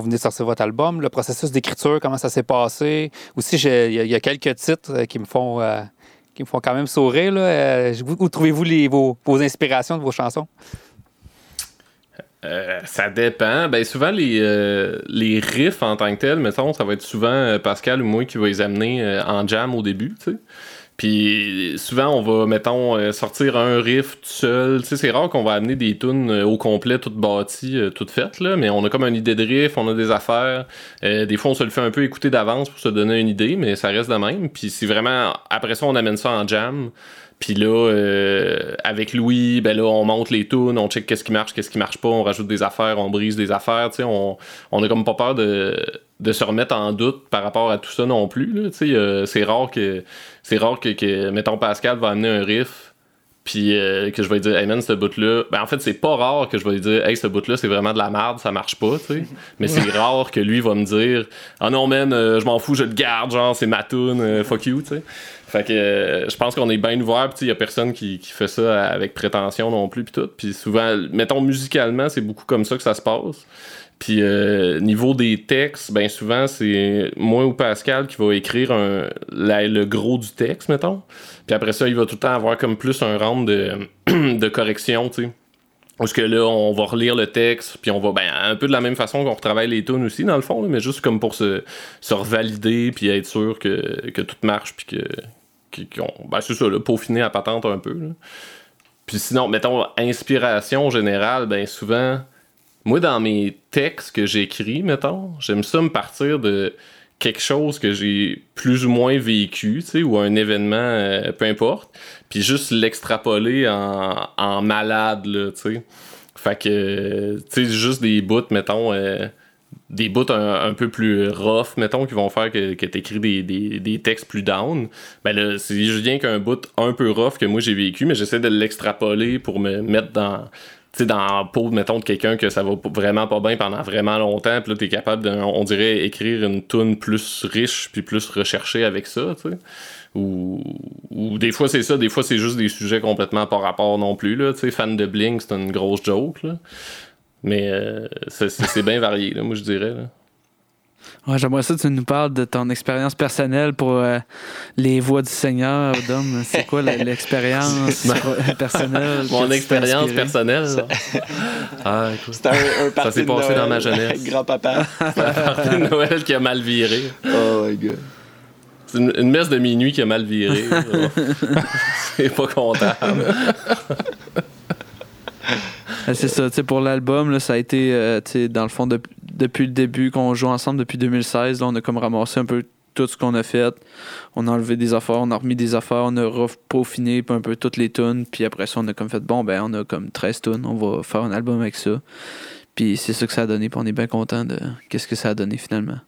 venez de sortir votre album. Le processus d'écriture, comment ça s'est passé? Aussi, il y, a- quelques titres euh, qui me font. euh, qui me font quand même sourire. Euh, où, trouvez-vous vos, inspirations de vos chansons? Ça dépend. Ben, souvent, les, riffs en tant que tels, mettons, ça va être souvent Pascal ou moi qui va les amener en jam au début. Puis souvent, on va, mettons, euh, sortir un riff tout seul. Tu sais, c'est rare qu'on va amener des tunes euh, au complet, toutes bâties, euh, toutes faites, là. Mais on a comme une idée de riff, on a des affaires. Euh, des fois, on se le fait un peu écouter d'avance pour se donner une idée, mais ça reste de même. Puis c'est vraiment... Après ça, on amène ça en jam. Puis là, avec Louis, ben là, on monte les tunes, on check qu'est-ce qui marche, qu'est-ce qui marche pas, on rajoute des affaires, on brise des affaires, tu sais, on, on a comme pas peur de, de se remettre en doute par rapport à tout ça non plus, là, euh, c'est rare que, c'est rare que, que, mettons, Pascal va amener un riff, puis euh, que je vais lui dire, hey man, ce bout-là, ben en fait, c'est pas rare que je vais lui dire, hey, ce bout-là, c'est vraiment de la merde, ça marche pas, tu sais, [LAUGHS] mais c'est rare que lui va me dire, ah non, man, euh, je m'en fous, je le garde, genre, c'est ma tune, fuck you, tu sais. Fait que je pense qu'on est bien ouvert, puis il y a personne qui, qui fait ça avec prétention non plus, puis tout. Puis souvent, mettons musicalement, c'est beaucoup comme ça que ça se passe. Puis euh, niveau des textes, ben souvent c'est moi ou Pascal qui va écrire la- le gros du texte, mettons. Puis après ça, il va tout le temps avoir comme plus un round de, [CLEARS THROAT] de correction, tu sais. Parce que là, on va relire le texte, puis on va, ben, un peu de la même façon qu'on retravaille les tunes aussi, dans le fond, mais juste comme pour se, revalider, puis être sûr que, tout marche, puis que. que- ben, c'est ça, là, peaufiner à patente un peu. Puis sinon, mettons, inspiration générale, ben, souvent, moi, dans mes textes que j'écris, mettons, j'aime ça me partir de quelque chose que j'ai plus ou moins vécu, tu sais, ou un événement, euh, peu importe, puis juste l'extrapoler en, malade, là, tu sais. Fait que, tu sais, juste des bouts, mettons, euh, des bouts un, peu plus rough, mettons, qui vont faire que, que t'écris des, des, des textes plus down. Ben là, c'est juste bien qu'un bout un peu rough que moi j'ai vécu, mais j'essaie de l'extrapoler pour me mettre dans sais, dans peau, mettons, de quelqu'un que ça va vraiment pas bien pendant vraiment longtemps, puis là, t'es capable, de, on dirait, écrire une tune plus riche, puis plus recherchée avec ça, tu sais. Ou, ou des fois, c'est ça, des fois, c'est juste des sujets complètement pas rapport non plus, là, tu. Fan de Blink, c'est une grosse joke, là. Mais euh, c'est bien varié, là, moi, je dirais, là. Ouais, J'aimerais ça que tu nous parles de ton expérience personnelle pour euh, les voix du Seigneur, Dom. C'est quoi l'expérience [LAUGHS] personnelle? Mon expérience personnelle. [LAUGHS] Ah. C'était un, un party s'est de passé Noël dans ma jeunesse. grand-papa. [LAUGHS] Partie de Noël qui a mal viré. Oh my god. C'est une, une messe de minuit qui a mal viré. c'est pas comptable. Ah, C'est ça, tu sais, pour l'album, là, ça a été, euh, tu sais, dans le fond, de- depuis le début qu'on joue ensemble, depuis 2016, là, on a comme ramassé un peu tout ce qu'on a fait. On a enlevé des affaires, on a remis des affaires, on a peaufiné un peu toutes les tunes, puis après ça, on a comme fait, bon, ben, on a comme 13 tunes, on va faire un album avec ça. Puis c'est ça que ça a donné, puis on est bien content de qu'est-ce que ça a donné finalement.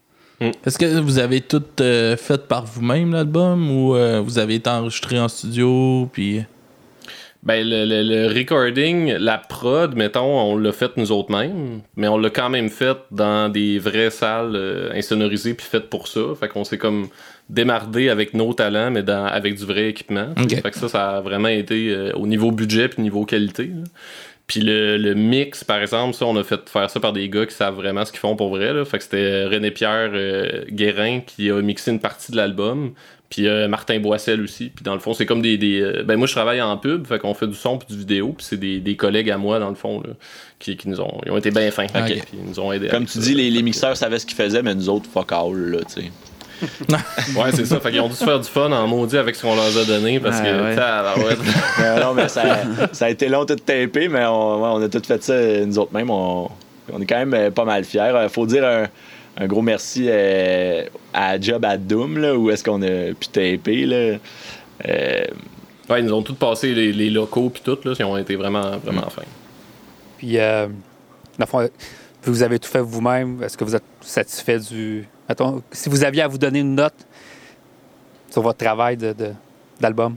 Est-ce que vous avez tout euh, fait par vous-même l'album ou euh, vous avez été enregistré en studio puis Ben, le, le- le recording, la prod, mettons, on l'a fait nous autres mêmes, mais on l'a quand même fait dans des vraies salles euh, insonorisées puis faites pour ça. Fait qu'on s'est comme démardé avec nos talents, mais dans, avec du vrai équipement. Fait que ça, ça a vraiment été euh, au niveau budget puis niveau qualité. là. Puis le, le mix, par exemple, ça, on a fait faire ça par des gars qui savent vraiment ce qu'ils font pour vrai. Là. Fait que c'était René-Pierre euh, Guérin qui a mixé une partie de l'album. Puis euh, Martin Boissel aussi. Puis dans le fond, c'est comme des. des, euh, ben moi, je travaille en pub, fait qu'on fait du son puis du vidéo. Puis c'est des, des collègues à moi, dans le fond, là, qui, qui nous ont. Ils ont été bien fins. Ok. Puis ils nous ont aidés. Comme tu ça. dis, les, les mixeurs savaient ce qu'ils faisaient, mais nous autres, fuck all, là, tu sais. [LAUGHS] Ouais, c'est ça. Fait qu'ils ont dû se faire du fun en maudit avec ce qu'on leur a donné. Parce Ouais, que. ouais. Mais [LAUGHS] non, mais ça, ça a été long tout tapé, mais on, ouais, on a tout fait ça nous autres mêmes. On, on est quand même euh, pas mal fiers. Faut dire un, un gros merci euh, à Job à Doom, là, où est-ce qu'on a pu taper. Là. Euh, ouais, ils nous ont tous passé les, les locaux puis tout. Là, ils ont été vraiment, vraiment fins. Puis, euh, dans le fond, vous avez tout fait vous-même. Est-ce que vous êtes satisfait du. Mettons, si vous aviez à vous donner une note sur votre travail de- de- d'album,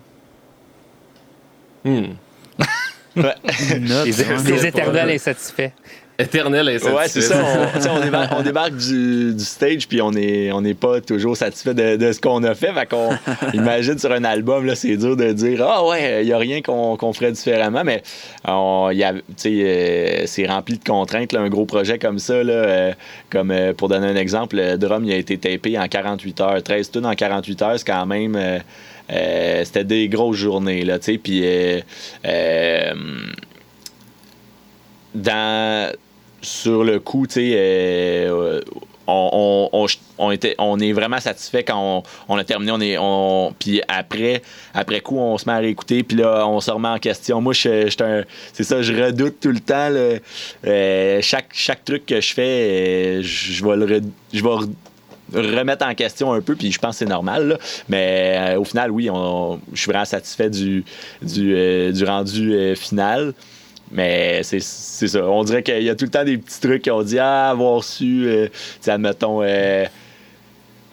Hmm. [LAUGHS] Une note, les, ouais. les éternels insatisfaits. Éternel insatisfait. ouais, c'est ça. On, on débarque, on débarque du, du stage, puis on n'est on est pas toujours satisfait de, de ce qu'on a fait. Fait qu'on [LAUGHS] imagine sur un album, là, c'est dur de dire Ah ouais, il n'y a rien qu'on ferait différemment, mais on, y a- euh, c'est rempli de contraintes. là, un gros projet comme ça, là, euh, comme euh, pour donner un exemple, le drum il a été tapé en 48 heures. 13 tonnes en 48 heures, c'est quand même. c'était des grosses journées, là, tu sais, puis euh, euh, dans sur le coup, tu euh, on, est vraiment satisfait quand on, a terminé. On est, puis après, coup, on se met à réécouter, puis là, on se remet en question. Moi, je, c'est ça, je redoute tout le temps. Euh, chaque, truc que je fais, euh, je, vais le remettre en question un peu, puis je pense que c'est normal. Mais au final, oui, je suis vraiment satisfait du, du, du rendu final. Mais c'est ça. On dirait qu'il y a tout le temps des petits trucs qu'on dit Ah, avoir su, euh, admettons. euh,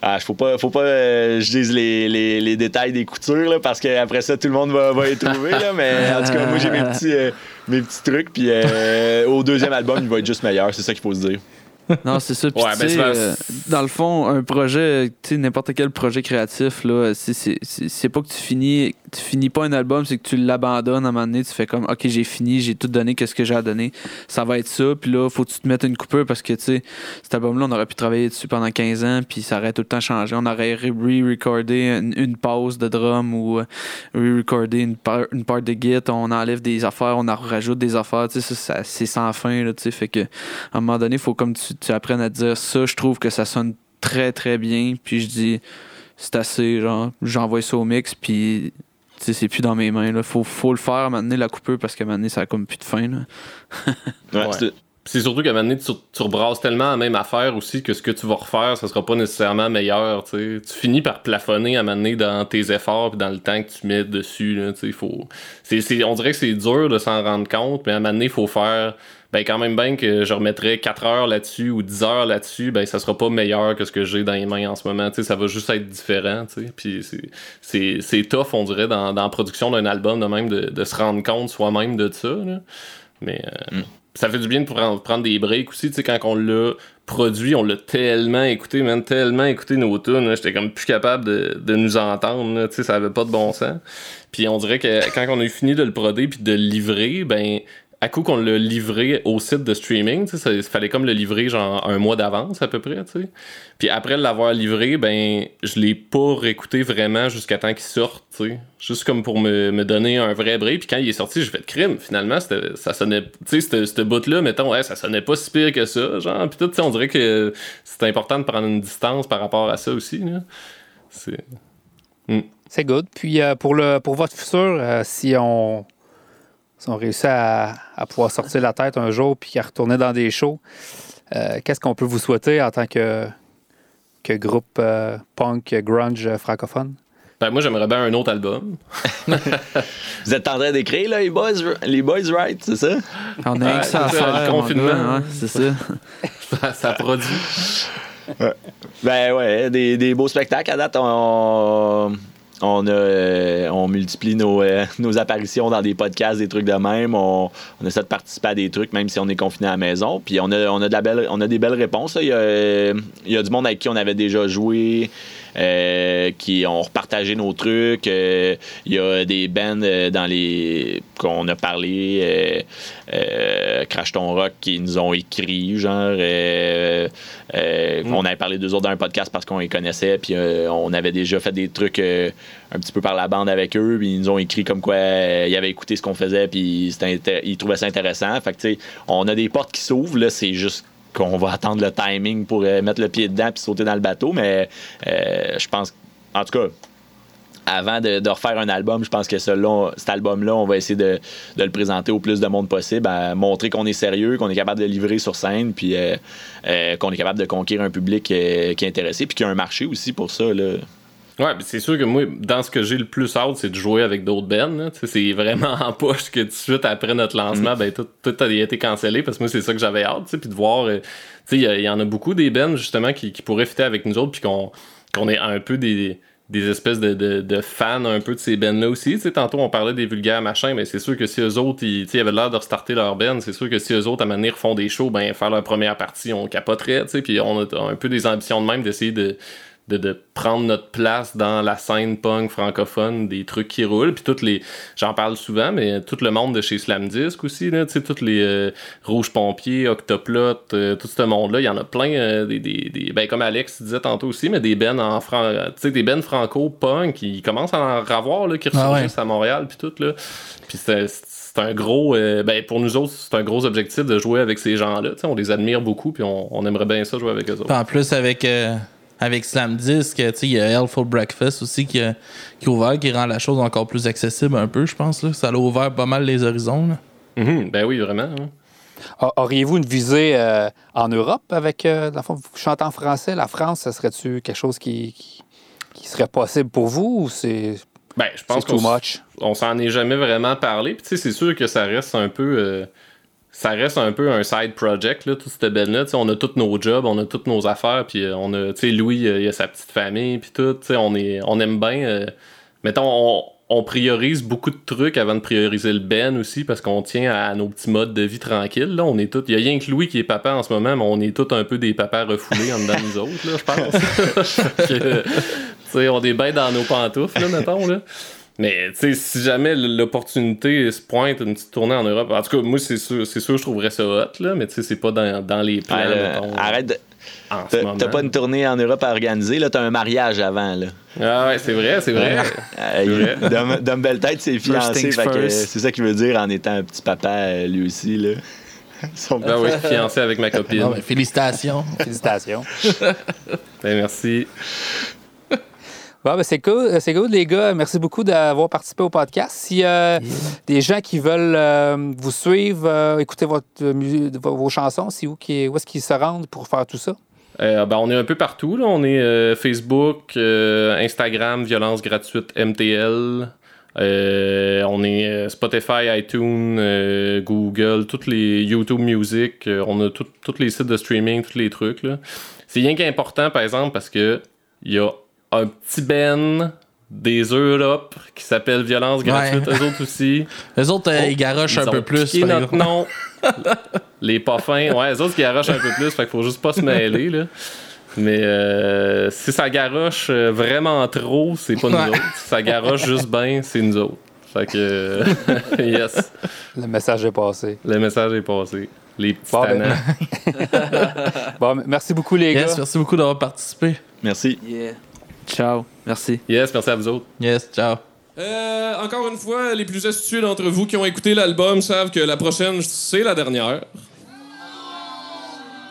ah, faut pas, faut pas euh, je dise les, les, les détails des coutures, là, parce qu'après ça, tout le monde va, va y trouver. Là, mais en tout cas, moi, j'ai mes petits, euh, mes petits trucs. Puis euh, au deuxième album, il va être juste meilleur. C'est ça qu'il faut se dire. Non, c'est ça. Puis, Ouais, tu ben, euh, dans le fond, un projet, tu sais, n'importe quel projet créatif, là, c'est- pas que tu finis, tu finis pas un album, c'est que tu l'abandonnes à un moment donné, tu fais comme, OK, j'ai fini, j'ai tout donné, qu'est-ce que j'ai à donner. Ça va être ça, puis là, faut que tu te mettes une coupure parce que, tu sais, cet album-là, on aurait pu travailler dessus pendant 15 ans, puis ça aurait tout le temps changé. On aurait re-recordé une, une pause de drum ou euh, re-recordé une, par- une part de git, on enlève des affaires, on en rajoute des affaires, tu sais, ça, ça- c'est sans fin, là, tu sais, fait que, à un moment donné, il faut comme tu, tu apprennes à dire ça, je trouve que ça sonne très très bien, puis je dis c'est assez, genre, j'envoie ça au mix, puis tu sais, c'est plus dans mes mains, là. Faut, faut le faire à un moment donné, la coupure, parce qu'à un moment donné, ça a comme plus de fin, là. [LAUGHS] Ouais, Ouais. c'est- surtout qu'à un moment donné, tu, tu rebrasses tellement la même affaire aussi que ce que tu vas refaire, ça sera pas nécessairement meilleur. tu finis par plafonner à un moment donné dans tes efforts puis dans le temps que tu mets dessus. Là, tu sais, faut... c'est, c'est- on dirait que c'est dur de s'en rendre compte, mais à un moment donné, il faut faire. Ben, quand même bien que je remettrais 4 heures là-dessus ou 10 heures là-dessus, ben, ça sera pas meilleur que ce que j'ai dans les mains en ce moment. tu sais, ça va juste être différent. tu sais. Puis c'est, tough, on dirait, dans, dans la production d'un album, de même, de, de se rendre compte soi-même de ça. là. Mais euh, ça fait du bien de prendre, prendre des breaks aussi. Tu sais, quand on l'a produit, on l'a tellement écouté, man, tellement écouté nos tunes. J'étais comme plus capable de, de nous entendre. là, Tu sais, ça avait pas de bon sens. Puis on dirait que quand on a eu fini de le proder puis de le livrer, ben à coup qu'on l'a livré au site de streaming, il fallait comme le livrer genre un mois d'avance à peu près. Puis après l'avoir livré, ben je l'ai pas réécouté vraiment jusqu'à temps qu'il sorte. Juste comme pour me, me donner un vrai break. Puis quand il est sorti, j'ai fait crime. Finalement, ça sonnait, tu sais, cette, bout-là, mettons, ouais, ça sonnait pas si pire que ça, genre. Puis tout, on dirait que c'est important de prendre une distance par rapport à ça aussi. C'est... C'est good. Puis euh, pour, le, pour votre futur, euh, si on, si on réussit à, à pouvoir sortir la tête un jour puis à retourner dans des shows, euh, qu'est-ce qu'on peut vous souhaiter en tant que, que groupe euh, punk grunge francophone? Ben moi, j'aimerais bien un autre album. [LAUGHS] Vous êtes en train d'écrire, là, les boys, les boys right, c'est ça? On a rien que ça à faire, le confinement. ouais, c'est ça. ça, ça produit. Ben ouais, des, des beaux spectacles. À date, on, euh, on multiplie nos, euh, [LAUGHS] nos apparitions dans des podcasts, des trucs de même. On, essaie de participer à des trucs, même si on est confiné à la maison. Puis on a, on a, des belles réponses. euh, il y a du monde avec qui on avait déjà joué. Euh, qui ont repartagé nos trucs. Euh, Il y a des bands euh, dans les qu'on a parlé, euh, euh, Crash Ton Rock, qui nous ont écrit, genre. euh, euh, On avait parlé d'eux autres dans un podcast parce qu'on les connaissait, puis euh, on avait déjà fait des trucs euh, un petit peu par la bande avec eux, puis ils nous ont écrit comme quoi euh, ils avaient écouté ce qu'on faisait, puis ils trouvaient ça intéressant. Fait que, tu sais, on a des portes qui s'ouvrent, là, c'est juste qu'on va attendre le timing pour euh, mettre le pied dedans puis sauter dans le bateau, mais euh, je pense, en tout cas, avant de, refaire un album, je pense que cet album-là, on va essayer de, le présenter au plus de monde possible, montrer qu'on est sérieux, qu'on est capable de livrer sur scène, puis euh, qu'on est capable de conquérir un public qui est intéressé, puis qu'il y a un marché aussi pour ça. Là. Ouais, mais c'est sûr que moi, dans ce que j'ai le plus hâte, c'est de jouer avec d'autres bands. C'est vraiment en poche que tout de suite après notre lancement, ben tout, tout a été cancellé parce que moi, c'est ça que j'avais hâte. Puis de voir, euh, tu sais, il y, en a beaucoup des bands justement qui, qui pourraient fitter avec nous autres, puis qu'on qu'on est un peu des, des espèces de, de, de fans un peu de ces bands-là aussi. Tantôt, on parlait des vulgaires machins, mais c'est sûr que si eux autres, ils, avaient l'air de restarter leur band, c'est sûr que si eux autres, à manière font des shows, ben faire leur première partie, on capoterait, tu sais, puis on a un peu des ambitions de même d'essayer de de, de prendre notre place dans la scène punk francophone, des trucs qui roulent. Puis toutes les. J'en parle souvent, mais tout le monde de chez Slam Disc aussi, là, tu sais, tous les euh, Rouges Pompiers, Octoplot, euh, tout ce monde-là, il y en a plein, euh, des, des, des- Ben, comme Alex disait tantôt aussi, mais des bennes en fran... Sais, des bennes franco-punk, qui commencent à en avoir, là, qui Ah ouais. ressurgissent à Montréal, puis tout, là. Puis c'est c'est un gros. euh, ben, pour nous autres, c'est un gros objectif de jouer avec ces gens-là. Tu sais, on les admire beaucoup, puis on, on aimerait bien ça jouer avec eux autres. En plus, avec, euh, avec Slam Disc, tu sais, il y a Hellful Breakfast aussi qui, a- qui est ouvert, qui rend la chose encore plus accessible un peu, je pense. Là. Ça a ouvert pas mal les horizons. là. Mhm, ben oui, vraiment. hein. A- Auriez-vous une visée euh, en Europe avec, euh, dans le fond, vous chantez en français, la France, ça serait-tu quelque chose qui, qui, qui serait possible pour vous ou c'est Ben, je pense too qu'on much? on s'en est jamais vraiment parlé. Puis tu sais, c'est sûr que ça reste un peu. euh, ça reste un peu un side project, là, toute cette belle-là. On a tous nos jobs, on a toutes nos affaires, puis euh, on a, tu sais, Louis, euh, il a sa petite famille, puis tout. On, est, on aime bien. euh, mettons, on, priorise beaucoup de trucs avant de prioriser le Ben aussi parce qu'on tient à nos petits modes de vie tranquilles. Là, on est. Il y a rien que Louis qui est papa en ce moment, mais on est tous un peu des papas refoulés en dedans de nous autres, là, je pense. [LAUGHS] Tu sais, on est bien dans nos pantoufles, là, mettons, là. Mais, tu sais, si jamais l'opportunité se pointe une petite tournée en Europe, en tout cas, moi, c'est sûr, c'est sûr, je trouverais ça hot, là, mais tu sais, c'est pas dans, dans les plans, Ouais, là, mettons, arrête de. en ce T'as moment. t'as pas une tournée en Europe à organiser, là, t'as un mariage avant, là. Ah ouais, c'est vrai, c'est vrai. Euh, Dom, Dom Belle-Tête s'est fiancé, que, c'est ça qu'il veut dire en étant un petit papa, euh, lui aussi, là. [LAUGHS] Son Ah oui, fiancé avec ma copine. Non, mais félicitations. [LAUGHS] Félicitations. Ben, merci. Bon, ben c'est cool, c'est good, les gars. Merci beaucoup d'avoir participé au podcast. Si euh, des gens qui veulent euh, vous suivre, euh, écouter votre, euh, vos vos chansons, c'est où, qui, où est-ce qu'ils se rendent pour faire tout ça? Euh, ben, on est un peu partout. Là. On est euh, Facebook, euh, Instagram, Violence Gratuite MTL. Euh, on est Spotify, iTunes, euh, Google, toutes les YouTube Music. euh, on a tous les sites de streaming, tous les trucs. là. C'est rien qu'important, par exemple, parce que il y a un petit Ben des Europes qui s'appelle Violence Gratuite, Ouais. eux autres aussi. [LAUGHS] Les autres, euh, Oh, ils garochent un Ils peu plus. par notre nom. [LAUGHS] les pas fins. Ouais, les autres qui garochent un peu plus, fait qu'il faut juste pas se mêler, là. Mais euh, si ça garoche euh, vraiment trop, c'est pas nous Ouais. autres. Si ça garoche juste bien, c'est nous autres. Fait que, euh, [LAUGHS] yes, Le message est passé. le message est passé. Les petits Bon, ben. Bon, merci beaucoup, les Yes, gars. merci beaucoup d'avoir participé. Merci. Yeah. Ciao. Merci. Yes, merci à vous autres. Yes, ciao. Euh, encore une fois, les plus astucieux d'entre vous qui ont écouté l'album savent que la prochaine, c'est la dernière.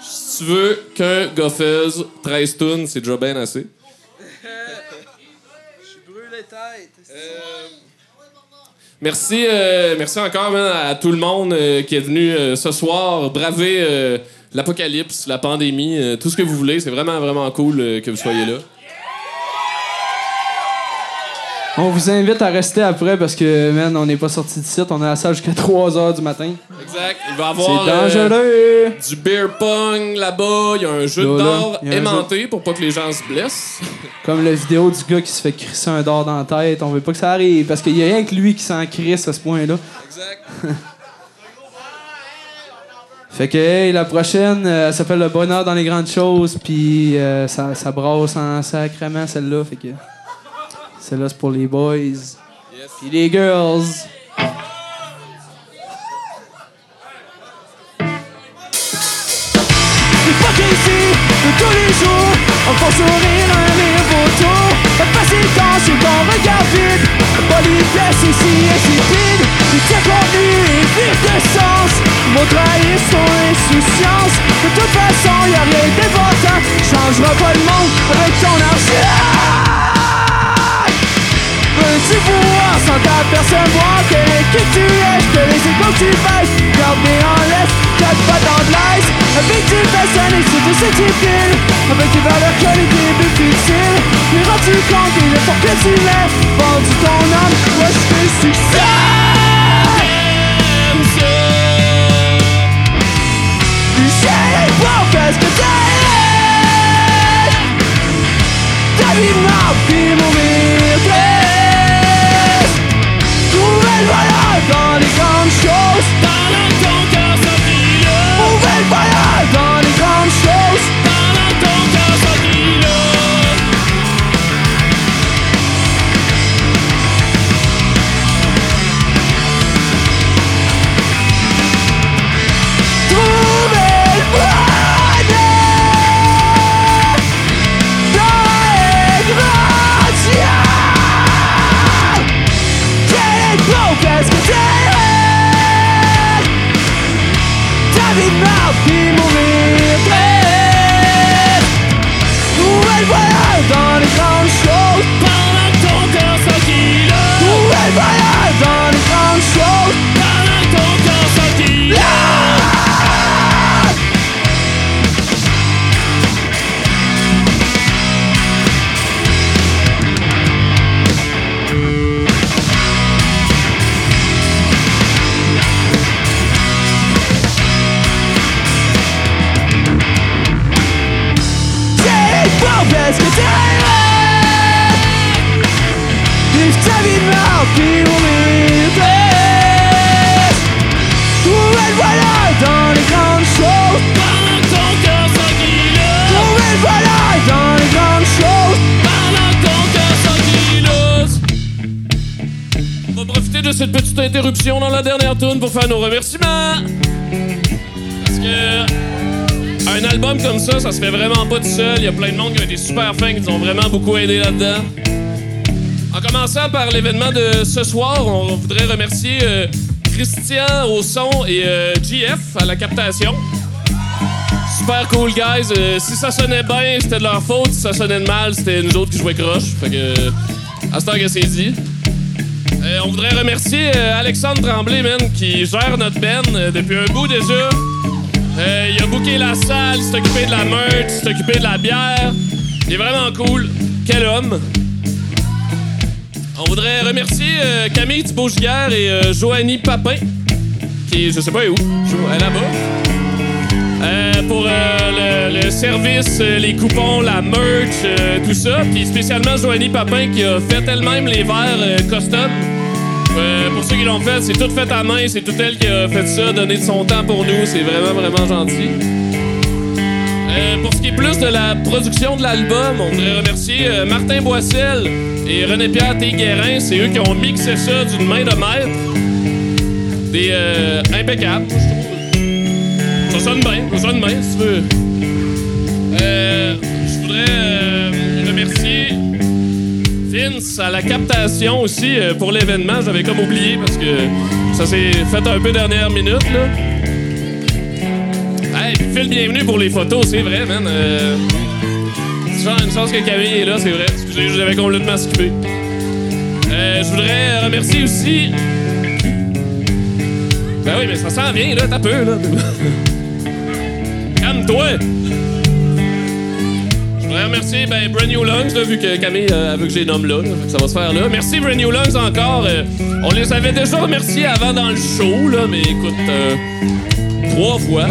Si tu veux qu'un gars fasse 13 tunes, c'est déjà bien assez. Merci, euh, merci encore man, à tout le monde euh, qui est venu euh, ce soir braver euh, l'apocalypse, la pandémie, euh, tout ce que vous voulez. C'est vraiment, vraiment cool euh, que vous soyez là. On vous invite à rester après parce que, man, on n'est pas sorti de site. On est à ça jusqu'à [LAUGHS] 3 h du matin. Exact. Il va y C'est avoir euh, dangereux! du beer pong là-bas. Il y a un jeu de d'or aimanté pour pas que les gens se blessent. [LAUGHS] Comme la vidéo du gars qui se fait crisser un dard dans la tête. On veut pas que ça arrive parce qu'il y a rien que lui qui s'en crisse à ce point-là. Exact. [LAUGHS] Fait que, hey, la prochaine, euh, elle s'appelle Le Bonheur dans les grandes choses, puis euh, ça, ça brasse en sacrement celle-là. Fait que, celle-là, c'est pour les boys. Puis les girls. Tous les jours On fait sourire un rire autour La facilitance c'est ton regard vide La politesse ici insipide. Du tien contenu et vif de sens. Vont trahir son insouciance De toute façon y'a rien d'important Changera pas le monde avec ton argent Veux-tu pouvoir sans t'apercevoir quel qui tu es? Que les égaux que tu baisses Garder en laisse, quatre pas dans de l'aise Avec tes personnes et c'est de ce type Avec tes valeurs que les débuts futiles Mais rends-tu compte des efforts que tu mets Vendu ton âme, moi je fais succès. J'ai pas fait ce que t'es? Ta vie m'a interruption dans la dernière tune pour faire nos remerciements. Parce que un album comme ça, ça se fait vraiment pas tout seul. Il y a plein de monde qui ont été super fins, qui nous ont vraiment beaucoup aidé là-dedans. En commençant par l'événement de ce soir, on voudrait remercier euh, Christian au son et euh, GF à la captation. Super cool, guys. Euh, si ça sonnait bien, c'était de leur faute. Si ça sonnait de mal, c'était nous autres qui jouaient croche. Fait que, à ce temps que c'est dit. Euh, on voudrait remercier euh, Alexandre Tremblay, man, qui gère notre euh, depuis un bout déjà. Il a booké la salle, s'est occupé de la il s'est occupé de la bière. Il est vraiment cool. Quel homme. On voudrait remercier Camille Thibault-Giguère et Joanie Papin, qui je sais pas où, elle est là-bas. Pour le, service, les coupons, la merch, tout ça. Puis spécialement Joanie Papin qui a fait elle-même les verres custom. Euh, pour ceux qui l'ont fait, c'est tout fait à main, c'est tout elle qui a fait ça, donné de son temps pour nous, c'est vraiment vraiment gentil. Euh, pour ce qui est plus de la production de l'album, on voudrait remercier euh, Martin Boissel et René-Pierre Téguérin. C'est eux qui ont mixé ça d'une main de maître. Des impeccables, je trouve. Ça sonne bien, ça sonne bien, si tu veux. À la captation aussi euh, pour l'événement. J'avais comme oublié parce que ça s'est fait un peu dernière minute, là. Hey, Phil, bienvenue pour les photos, c'est vrai, man. Euh, c'est genre une chance que Camille est là, c'est vrai. Excusez, j'avais complètement skippé. Euh, je voudrais remercier aussi. Ben oui, mais ça s'en vient, là, t'as peu, là. [LAUGHS] Calme-toi! Voudrais remercier ben, Brand New Lungs, là, vu que Camille euh, veut que je les nomme là, que ça va se faire là. Merci Brand New Lungs encore. euh, on les avait déjà remerciés avant dans le show, là, mais écoute, euh, trois fois.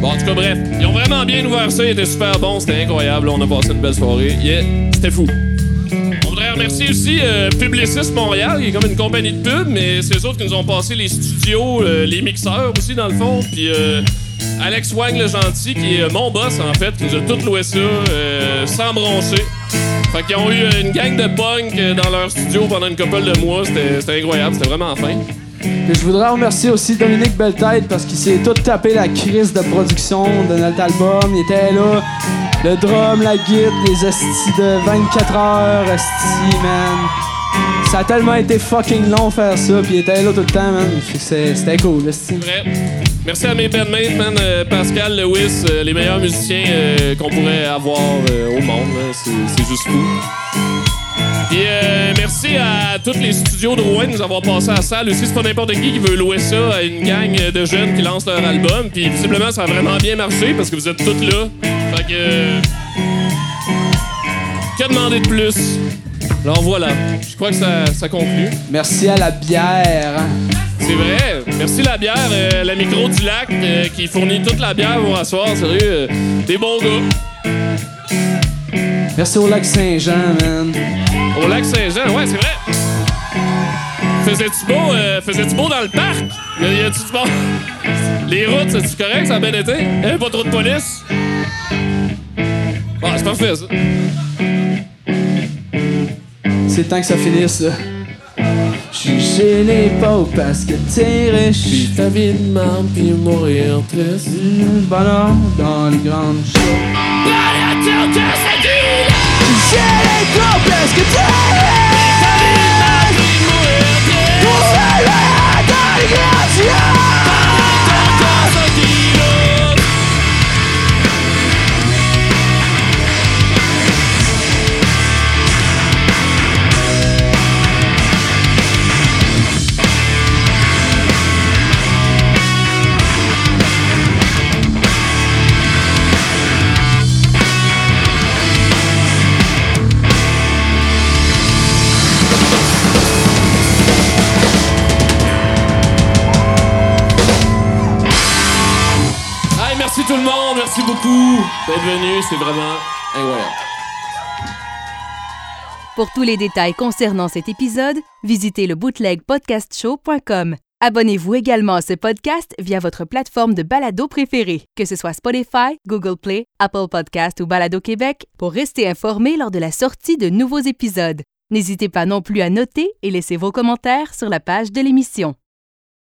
Bon, en tout cas, bref, ils ont vraiment bien ouvert ça, ils étaient super bons, c'était incroyable. On a passé une belle soirée. Yeah, c'était fou. On voudrait remercier aussi euh, Publicis Montréal, qui est comme une compagnie de pub, mais c'est eux autres qui nous ont passé les studios, les mixeurs aussi, dans le fond. Puis Alex Wang, le gentil, qui est euh, mon boss, en fait, qui nous a tout loué ça euh, sans broncher. Fait qu'ils ont eu euh, une gang de punk dans leur studio pendant une couple de mois. C'était c'était incroyable, c'était vraiment fin. Puis je voudrais remercier aussi Dominique Belletête parce qu'il s'est tout tapé la crise de production de notre album. Il était là. Le drum, la guitare, les estis de 24 heures, esti, man. Ça a tellement été fucking long faire ça, puis il était là tout le temps, man. C'était cool, esti. Vrai. Merci à mes bandmates, man. euh, Pascal, Lewis, euh, les meilleurs musiciens euh, qu'on pourrait avoir au monde. C'est juste fou. Euh, merci à tous les studios de Rouen de nous avoir passé à la salle. Aussi, c'est pas n'importe qui qui veut louer ça à une gang de jeunes qui lancent leur album. Puis visiblement, ça a vraiment bien marché parce que vous êtes tous là. Fait que. Que demander de plus? Alors voilà, je crois que ça, ça conclut. Merci à la bière. C'est vrai. Merci la bière, euh, la micro du lac euh, qui fournit toute la bière pour asseoir. Sérieux, euh, des bons gars. Merci au lac Saint-Jean, man. Au lac Saint-Jean, ouais, c'est vrai. Faisais-tu beau, euh, faisais-tu beau dans le parc? Y a- y a-tu du bon? [LAUGHS] Les routes, c'est-tu correct? Ça a bien été? Y avait pas trop de police? Bon, c'est parfait, ça. C'est temps que ça finisse, là. J'suis gêné pas parce que t'es riche. ta vie de marde puis mourir triste. Le bonheur dans les grandes choses. Gêné pas parce que t'es riche. Ta vie de marde puis mourir triste. dans les grandes choses. D'être venu, c'est vraiment incroyable. Pour tous les détails concernant cet épisode, visitez le bootlegpodcastshow.com. Abonnez-vous également à ce podcast via votre plateforme de balado préférée, que ce soit Spotify, Google Play, Apple Podcast ou Balado Québec, pour rester informé lors de la sortie de nouveaux épisodes. N'hésitez pas non plus à noter et laisser vos commentaires sur la page de l'émission.